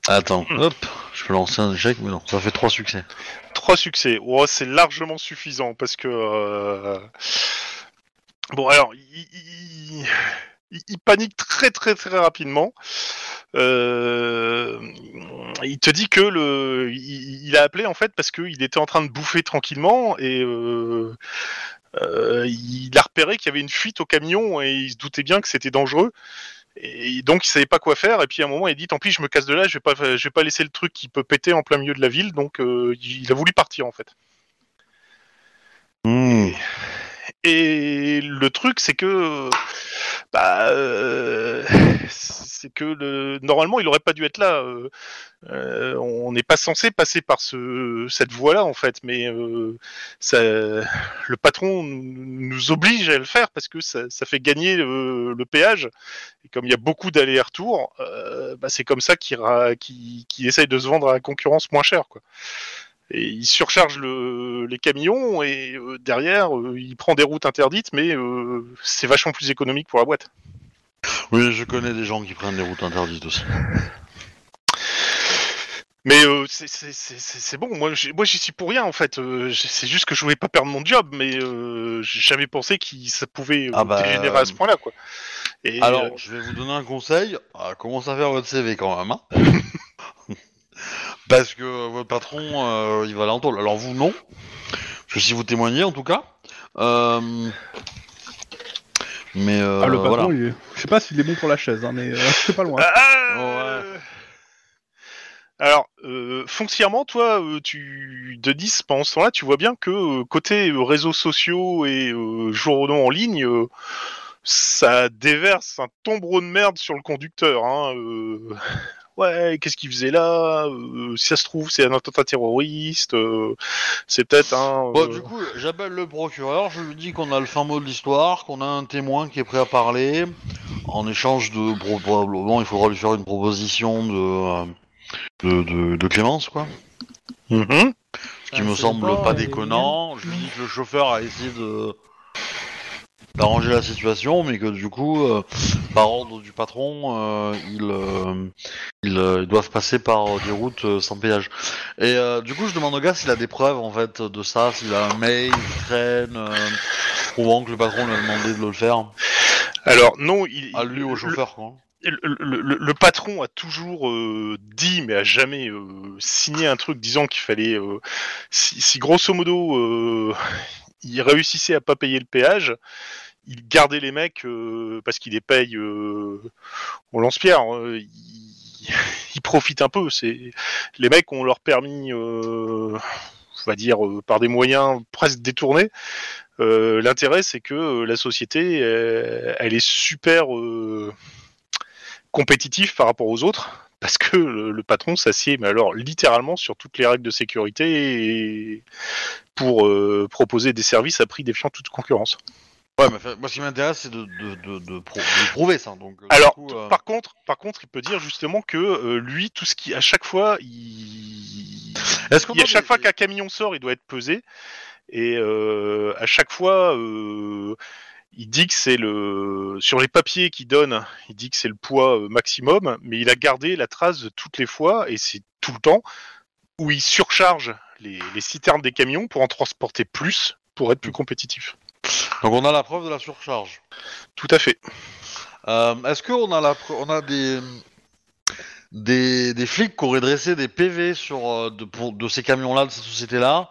Attends, hop, je peux lancer un échec, mais non, ça fait trois succès. Trois succès. Oh, c'est largement suffisant parce que. euh, Bon, alors, il, il- il- il panique très très très rapidement. Euh, Il te dit que le, il, il a appelé en fait parce qu'il était en train de bouffer tranquillement et euh, euh, il a repéré qu'il y avait une fuite au camion et il se doutait bien que c'était dangereux. Et donc il savait pas quoi faire et puis à un moment il dit tant pis je me casse de là je vais pas je vais pas laisser le truc qui peut péter en plein milieu de la ville donc euh, il a voulu partir en fait. Hmm. Et le truc, c'est que, bah, euh, c'est que le, normalement, il aurait pas dû être là. euh, euh, on n'est pas censé passer par ce, cette voie-là, en fait. Mais ça, le patron nous oblige à le faire parce que ça, fait gagner le, péage. Et comme il y a beaucoup d'allers-retours, bah, c'est comme ça qu'il qu'il qu'il essaye de se vendre à la concurrence moins cher, quoi. Et il surcharge le, les camions et euh, derrière, euh, il prend des routes interdites, mais euh, c'est vachement plus économique pour la boîte. Oui, je connais des gens qui prennent des routes interdites aussi. Mais c'est- bon, moi j'y suis pour rien en fait. C'est juste que je voulais pas perdre mon job, mais j'ai jamais pensé que ça pouvait Ah bah, dégénérer à ce point-là quoi. Et, Alors, je vais vous donner un conseil. Ah, commencez à faire votre CV quand même. Hein [laughs] Parce que votre patron, euh, il va tôle. Alors vous, non. Parce que si vous témoignez, en tout cas. Euh, Mais euh, Ah, le patron, voilà. il est- je sais pas s'il est bon pour la chaise, hein, mais euh, [laughs] c'est pas loin. Ah, euh, Alors, euh, foncièrement, toi, euh, tu Denis, pendant ce temps-là, tu vois bien que euh, côté euh, réseaux sociaux et euh, journaux en ligne, euh, ça déverse un tombereau de merde sur le conducteur. Hein, euh, Ouais, qu'est-ce qu'il faisait là Euh, Si ça se trouve, c'est un attentat terroriste. euh, c'est peut-être un. Bon, euh, du coup, j'appelle le procureur, je lui dis qu'on a le fin mot de l'histoire, qu'on a un témoin qui est prêt à parler. En échange de, pro- probablement, il faudra lui faire une proposition de, de, de, de clémence, quoi. mhm. Ce qui Ah, me semble pas, pas déconnant. Je lui dis que le chauffeur a essayé de d'arranger la situation, mais que du coup, euh, par ordre du patron, euh, ils, euh, ils, ils doivent passer par des routes sans péage. Et du coup, je demande au gars s'il a des preuves en fait de ça, s'il a un mail qui traîne, prouvant que le patron lui a demandé de le faire, Alors non, il, à lui au le- chauffeur. Quoi. le, le- le- le patron a toujours euh, dit, mais a jamais euh, signé un truc disant qu'il fallait. euh, si, si grosso modo il réussissait à pas payer le péage, il gardait les mecs euh, parce qu'il les paye euh, au lance-pierre. euh, [laughs] il, profite un peu. Les mecs ont leur permis, euh, on va dire euh, par des moyens presque détournés. L'intérêt, c'est que la société, elle est super compétitif par rapport aux autres parce que le, patron s'assied, mais alors littéralement sur toutes les règles de sécurité pour proposer des services à prix défiant toute concurrence. Ouais, mais fait- moi, ce qui m'intéresse, c'est de, de, de, de, pro- de prouver ça. Donc, euh, Alors, coup, euh, par contre, par contre, il peut dire justement que euh, lui, tout ce qui, à chaque fois, il, est-ce qu'on à chaque des- fois qu'un camion sort, il doit être pesé. Et euh, à chaque fois, il dit que c'est le sur les papiers qu'il donne, il dit que c'est le poids maximum, mais il a gardé la trace de toutes les fois et c'est tout le temps où il surcharge les, les citernes des camions pour en transporter plus pour être plus compétitif. Donc, on a la preuve de la surcharge. Tout à fait. Euh, Est-ce qu'on a la, pre- on a des, des, des flics qui auraient dressé des PV sur euh, de, pour, de ces camions-là, de ces sociétés-là,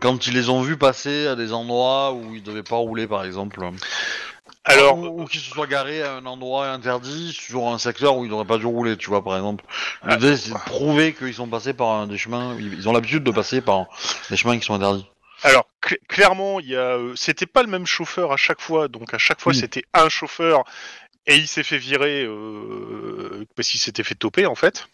quand ils les ont vus passer à des endroits où ils devaient pas rouler, par exemple? Alors, ou, ou qu'ils se soient garés à un endroit interdit sur un secteur où ils n'auraient pas dû rouler, tu vois, par exemple. L'idée, c'est de prouver qu'ils sont passés par des chemins, ils ont l'habitude de passer par des chemins qui sont interdits. Alors cl- clairement, il y a, euh, c'était pas le même chauffeur à chaque fois, donc à chaque fois Oui. c'était un chauffeur et il s'est fait virer euh, parce qu'il s'était fait toper en fait.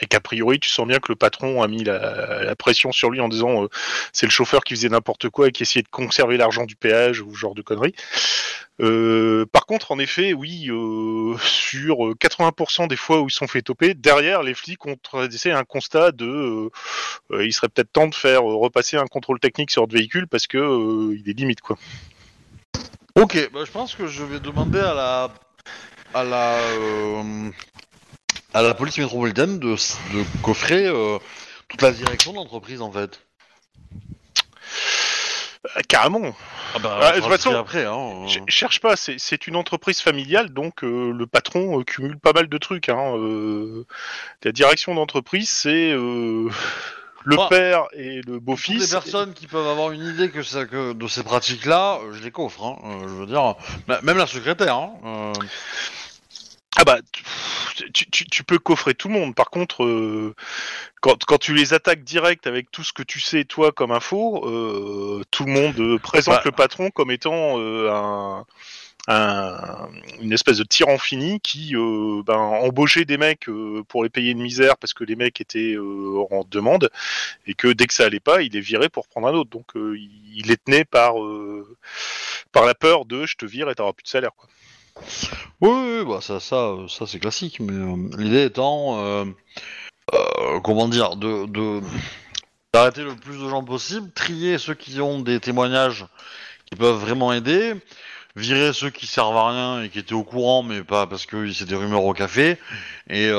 Et qu'a priori, tu sens bien que le patron a mis la, pression sur lui en disant euh, c'est le chauffeur qui faisait n'importe quoi et qui essayait de conserver l'argent du péage ou ce genre de conneries. Euh, par contre, en effet, oui, euh, sur 80% des fois où ils sont fait toper, derrière les flics ont dressé un constat de il serait peut-être temps de faire repasser un contrôle technique sur votre véhicule parce que il est limite quoi. Ok, bah, je pense que je vais demander à la à la à la police métropolitaine de, de coffrer euh, toute la direction de l'entreprise en fait. Euh, carrément. Ah bah, Ah, de toute façon, après. Hein, Je cherche pas, c'est- c'est une entreprise familiale, donc euh, le patron euh, cumule pas mal de trucs. Hein, euh, la direction d'entreprise, c'est euh, [laughs] le Ah. père et le Toutes les beau-fils. personnes qui peuvent avoir une idée que, ça, que de ces pratiques-là, euh, je les coffre. Hein, euh, je veux dire, m- même la secrétaire. Hein, euh, Ah bah, tu, tu- tu peux coffrer tout le monde. Par contre, euh, quand, quand tu les attaques direct avec tout ce que tu sais toi comme info, euh, tout le monde euh, présente Bah. le patron comme étant euh, un, un- une espèce de tyran fini qui ben, embauchait des mecs pour les payer une misère parce que les mecs étaient en demande et que dès que ça allait pas, il les virait pour prendre un autre. Donc il les tenait par par la peur de je te vire et t'auras plus de salaire. Quoi. Oui, bah ça, ça, euh, c'est classique. Mais euh, l'idée étant, euh, comment dire, d'arrêter le plus de gens possible, trier ceux qui ont des témoignages qui peuvent vraiment aider, virer ceux qui servent à rien et qui étaient au courant, mais pas parce que c'est des rumeurs au café. Et,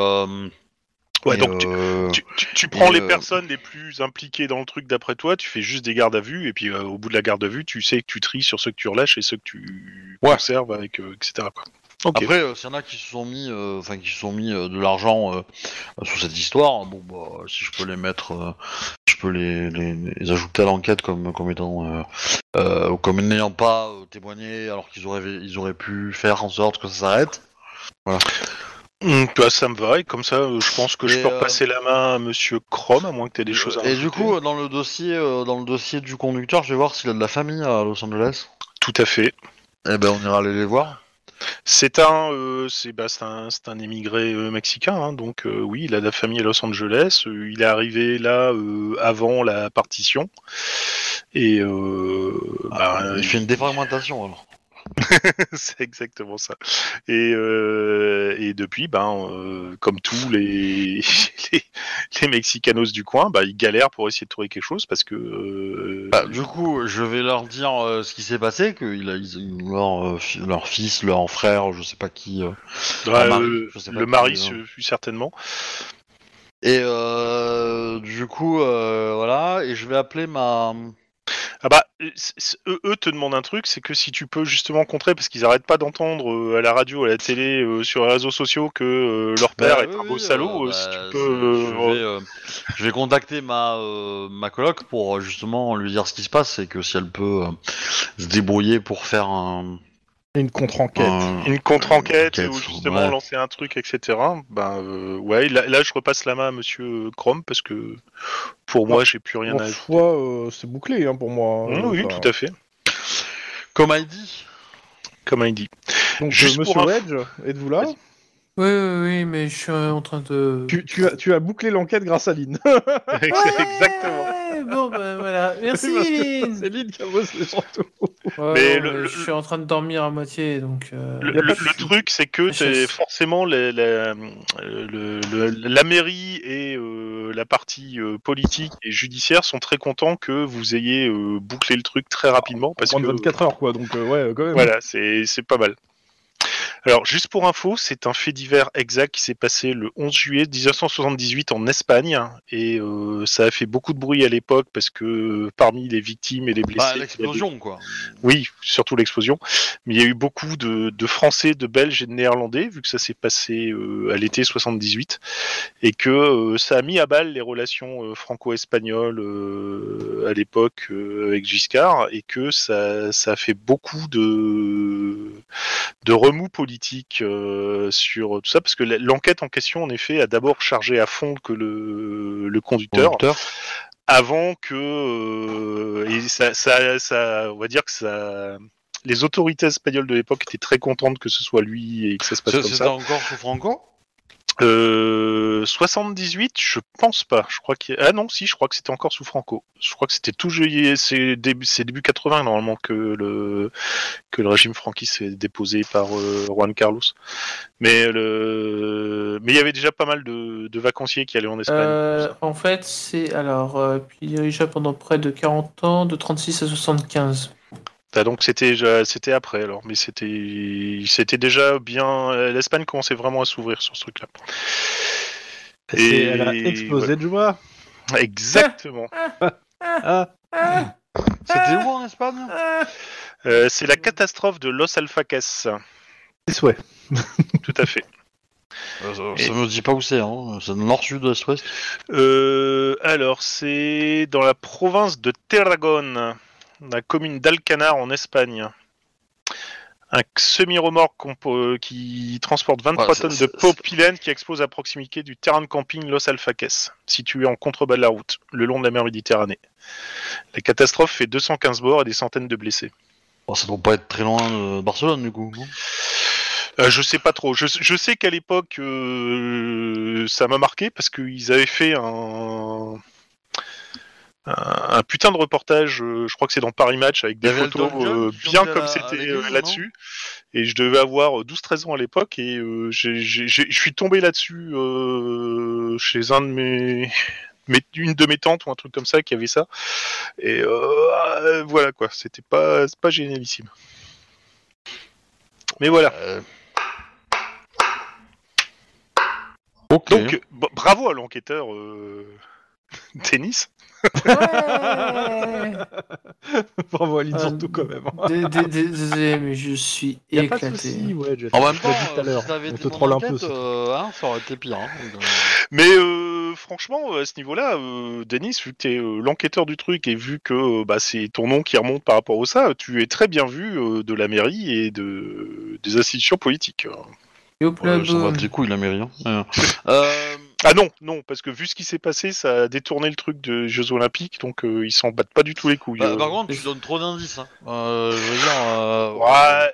Ouais, et, donc tu- euh, Tu, tu- tu prends Et, les euh, personnes les plus impliquées dans le truc d'après toi, tu fais juste des gardes à vue, et puis euh, au bout de la garde à vue, tu sais que tu tries sur ceux que tu relâches et ceux que tu Ouais. conserves, avec, euh, etc. Quoi. Après, euh, s'il y en a qui se sont mis, euh, enfin qui se sont mis euh, de l'argent euh, sous cette histoire, bon bah si je peux les mettre, euh, je peux les, les, les ajouter à l'enquête comme comme étant, euh, euh, comme n'ayant pas euh, témoigné alors qu'ils auraient ils auraient pu faire en sorte que ça s'arrête. Hum, bah, ça me va, et comme ça, euh, je pense que je peux euh, repasser la main à Monsieur Chrome, à moins que tu aies des choses à Et du coup, dans le dossier, euh, dans le dossier du conducteur, je vais voir s'il a de la famille à Los Angeles. Tout à fait. Eh ben, on ira aller les voir. C'est un, euh, c'est bah, un, un émigré euh, mexicain, hein, donc euh, oui, il a de la famille à Los Angeles. euh, il est arrivé là euh, avant la partition, et euh, bah, Il fait une défragmentation alors. [laughs] c'est exactement ça. Et, euh, et depuis, ben, euh, comme tous les, [laughs] les, les Mexicanos du coin, bah, ils galèrent pour essayer de trouver quelque chose parce que. euh, Bah, du coup, je vais leur dire ce qui s'est passé, que il a, ils- leur, leur fils, leur frère, je sais pas qui. le mari, je sais pas le qui, mari, ce- certainement. Et du coup, voilà, et je vais appeler ma. Ah bah, eux, te demandent un truc, c'est que si tu peux justement contrer, parce qu'ils arrêtent pas d'entendre euh, à la radio, à la télé, euh, sur les réseaux sociaux que euh, leur père Bah, est oui, un beau salaud, si bah, tu peux. je, vais, je vais contacter ma, ma coloc pour justement lui dire ce qui se passe et que si elle peut se débrouiller pour faire un. Une contre-enquête. un- une contre-enquête Enquête, ou justement ouais. lancer un truc, etc. Ben euh, ouais, là, là, je repasse la main à Monsieur Chrome parce que pour moi j'ai plus rien En à. soi, euh, c'est bouclé hein, pour moi. Mmh, euh, oui, enfin. tout à fait. Comme dit. Comme il dit. Donc, Juste euh, pour Monsieur Wedge, êtes-vous là? Vas-y. Oui, oui, oui, mais je suis en train de. tu, tu as, tu as bouclé l'enquête grâce à Lynn. [laughs] [laughs] Exactement. Ouais, bon, ben voilà. [laughs] Merci, Parce Lynn. C'est Lynn qui a bossé surtout. Ouais, Mais le- le- je suis en train de dormir à moitié, donc. euh, Le, truc, c'est que chasse. forcément la, la, le- le- la mairie et euh, la partie euh, politique et judiciaire sont très contents que vous ayez euh, bouclé le truc très rapidement parce Moins que de 24 heures, quoi. Donc, euh, ouais, quand même. Voilà, c'est c'est pas mal. Alors, juste pour info, c'est un fait divers exact qui s'est passé le 11 juillet 1978 en Espagne, et euh, ça a fait beaucoup de bruit à l'époque parce que euh, parmi les victimes et les blessés, Bah, a des- l'explosion, quoi. oui, surtout l'explosion, mais il y a eu beaucoup de, de Français, de Belges et de Néerlandais, vu que ça s'est passé euh, à l'été 78, et que euh, ça a mis à balle les relations franco-espagnoles à l'époque avec Giscard, et que ça, ça a fait beaucoup de, de remous politiques euh, sur tout ça, parce que l'enquête en question, en effet, a d'abord chargé à fond que le, le conducteur, Conducteur. avant que euh, et ça, ça, ça, on va dire que ça, les autorités espagnoles de l'époque étaient très contentes que ce soit lui et que ça se passe C'est- comme C'était ça. encore sous Franco Euh, 78, je pense pas. Je crois qu'il ah non si, je crois que c'était encore sous Franco. Je crois que c'était tout juillet, c'est début, c'est début 80 normalement que le que le régime franquiste est déposé par euh, Juan Carlos. Mais le mais il y avait déjà pas mal de, de vacanciers qui allaient en Espagne. euh, en fait, c'est. Alors, euh, puis il dirigea pendant près de 40 ans, de 36 à 75. Ah, donc c'était déjà- c'était après alors, mais c'était c'était déjà bien. L'Espagne commençait vraiment à s'ouvrir sur ce truc-là. Et elle a explosé de joie. Exactement. Ah, C'était où en Espagne Euh, c'est la catastrophe de Los Alfaques. c'est souhait. [laughs] Tout à fait. Euh, ça, Et- ça me dit pas où c'est, hein. C'est nord, sud, est, ouest. Euh, alors c'est dans la province de Tarragone, la commune d'Alcanar en Espagne. Un semi-remorque compo- qui transporte 23 Ouais, c'est- tonnes de propylène qui explose à proximité du terrain de camping Los Alfaques, situé en contrebas de la route, le long de la mer Méditerranée. La catastrophe fait 215 morts et des centaines de blessés. Bon, ça doit pas être très loin de Barcelone, du coup. Euh, je sais pas trop. Je, je sais qu'à l'époque, euh, ça m'a marqué parce qu'ils avaient fait un, un, un putain de reportage. euh, je crois que c'est dans Paris Match avec des photos euh, bien comme c'était euh, là-dessus. Et je devais avoir 12-13 ans à l'époque et euh, je suis tombé là-dessus euh, chez un de mes, mes- une de mes tantes ou un truc comme ça qui avait ça. Et euh, voilà quoi. C'était pas, pas génialissime. Mais voilà. Euh. Donc, bravo à l'enquêteur euh... [laughs] Tennis. Ouais [laughs] Bravo Aline, Euh, surtout quand même. Dé- dé- dé- Désolé, mais je suis a éclaté. en même Je temps, tout à l'heure. On te troll un peu. euh, hein, ça aurait été pire. Hein. Mais euh, franchement, à ce niveau-là, euh, Denis, vu que tu es l'enquêteur du truc et vu que euh, bah, c'est ton nom qui remonte par rapport au ça, tu es très bien vu euh, de la mairie et de des institutions politiques. Boom. des couilles la mairie. hein. Euh, [laughs] Ah non, non, parce que vu ce qui s'est passé, ça a détourné le truc de Jeux Olympiques, donc euh, ils s'en battent pas du tout les couilles. bah, euh. par contre, tu donnes trop d'indices. Hein. Euh, je veux dire. euh, Ouais,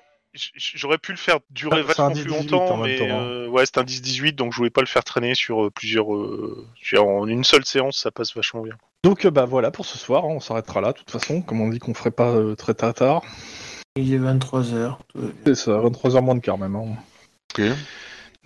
j'aurais pu le faire durer Ah, vachement plus 10-18 longtemps, en même mais temps, hein. euh, ouais, c'est un 10-18, donc je voulais pas le faire traîner sur euh, plusieurs. euh, en une seule séance, ça passe vachement bien. Donc euh, bah voilà pour ce soir, hein, on s'arrêtera là de toute façon, comme on dit qu'on ferait pas euh, très tard tard. Il est 23h. C'est ça, 23h moins de quart même. hein. ok.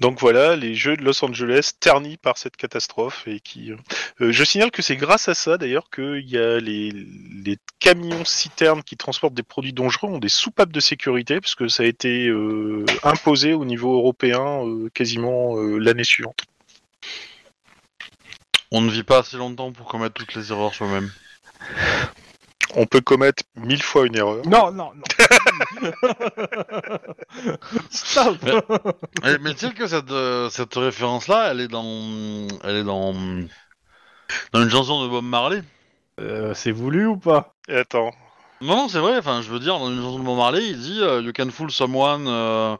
Donc voilà, les jeux de Los Angeles ternis par cette catastrophe et qui. euh, euh, je signale que c'est grâce à ça d'ailleurs qu'il y a les, les camions citernes qui transportent des produits dangereux ont des soupapes de sécurité parce que ça a été euh, imposé au niveau européen euh, quasiment euh, l'année suivante. On ne vit pas assez longtemps pour commettre toutes les erreurs soi-même. On peut commettre mille fois une erreur. Non, non, non. [laughs] Stop. Eh, mais tu sais que cette, euh, cette référence-là, elle est dans, elle est dans, dans une chanson de Bob Marley? Euh, c'est voulu ou pas? Et attends, Non, non, c'est vrai. Enfin, je veux dire, dans une chanson de Bob Marley, il dit euh, "You can fool someone, euh,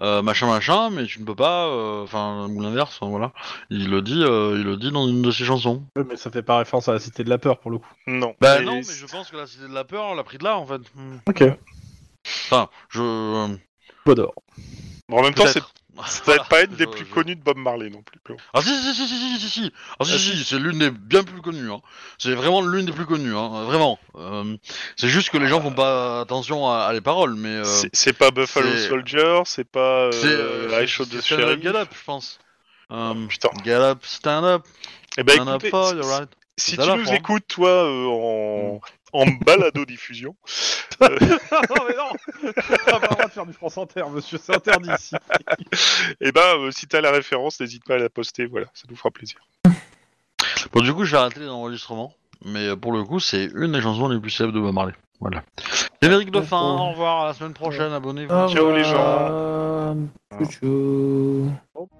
euh, machin, machin, mais tu ne peux pas." euh, Enfin, ou l'inverse. enfin, voilà. Il le dit, euh, il le dit dans une de ses chansons. Ouais, Mais ça fait pas référence à la cité de la peur pour le coup. non. Bah Mais non, mais je pense que la cité de la peur, on l'a pris de là, en fait. Hmm. Ok. Enfin, je. Bodor. bon, en même temps, c'est [laughs] ça va pas être des plus connus de Bob Marley non plus. Ah si si si si si si si ah si Ah, si, c'est l'une des bien plus connues hein. c'est vraiment l'une des plus connues hein. vraiment Euh, c'est juste que les gens font pas attention à, à les paroles mais euh, C'est- pas Buffalo Soldier, c'est pas euh, euh, the Stand Up, Sheriff. Get Up je pense Euh, Putain. Get Up Stand Up Eh ben Stand Up écoutez, si- your right si C'est tu la nous France. écoutes, toi, euh, en, en balado diffusion, [laughs] non mais non On a pas le droit de faire du France Inter, monsieur, c'est interdit ici. [laughs] eh ben euh, si t'as la référence, n'hésite pas à la poster. Voilà, ça nous fera plaisir. bon du coup je vais arrêter les enregistrements mais euh, pour le coup c'est une des chansons les plus célèbres de Bob Marley voilà générique de fin au revoir à la semaine prochaine abonnez-vous Ciao, les. Tchou, tchou.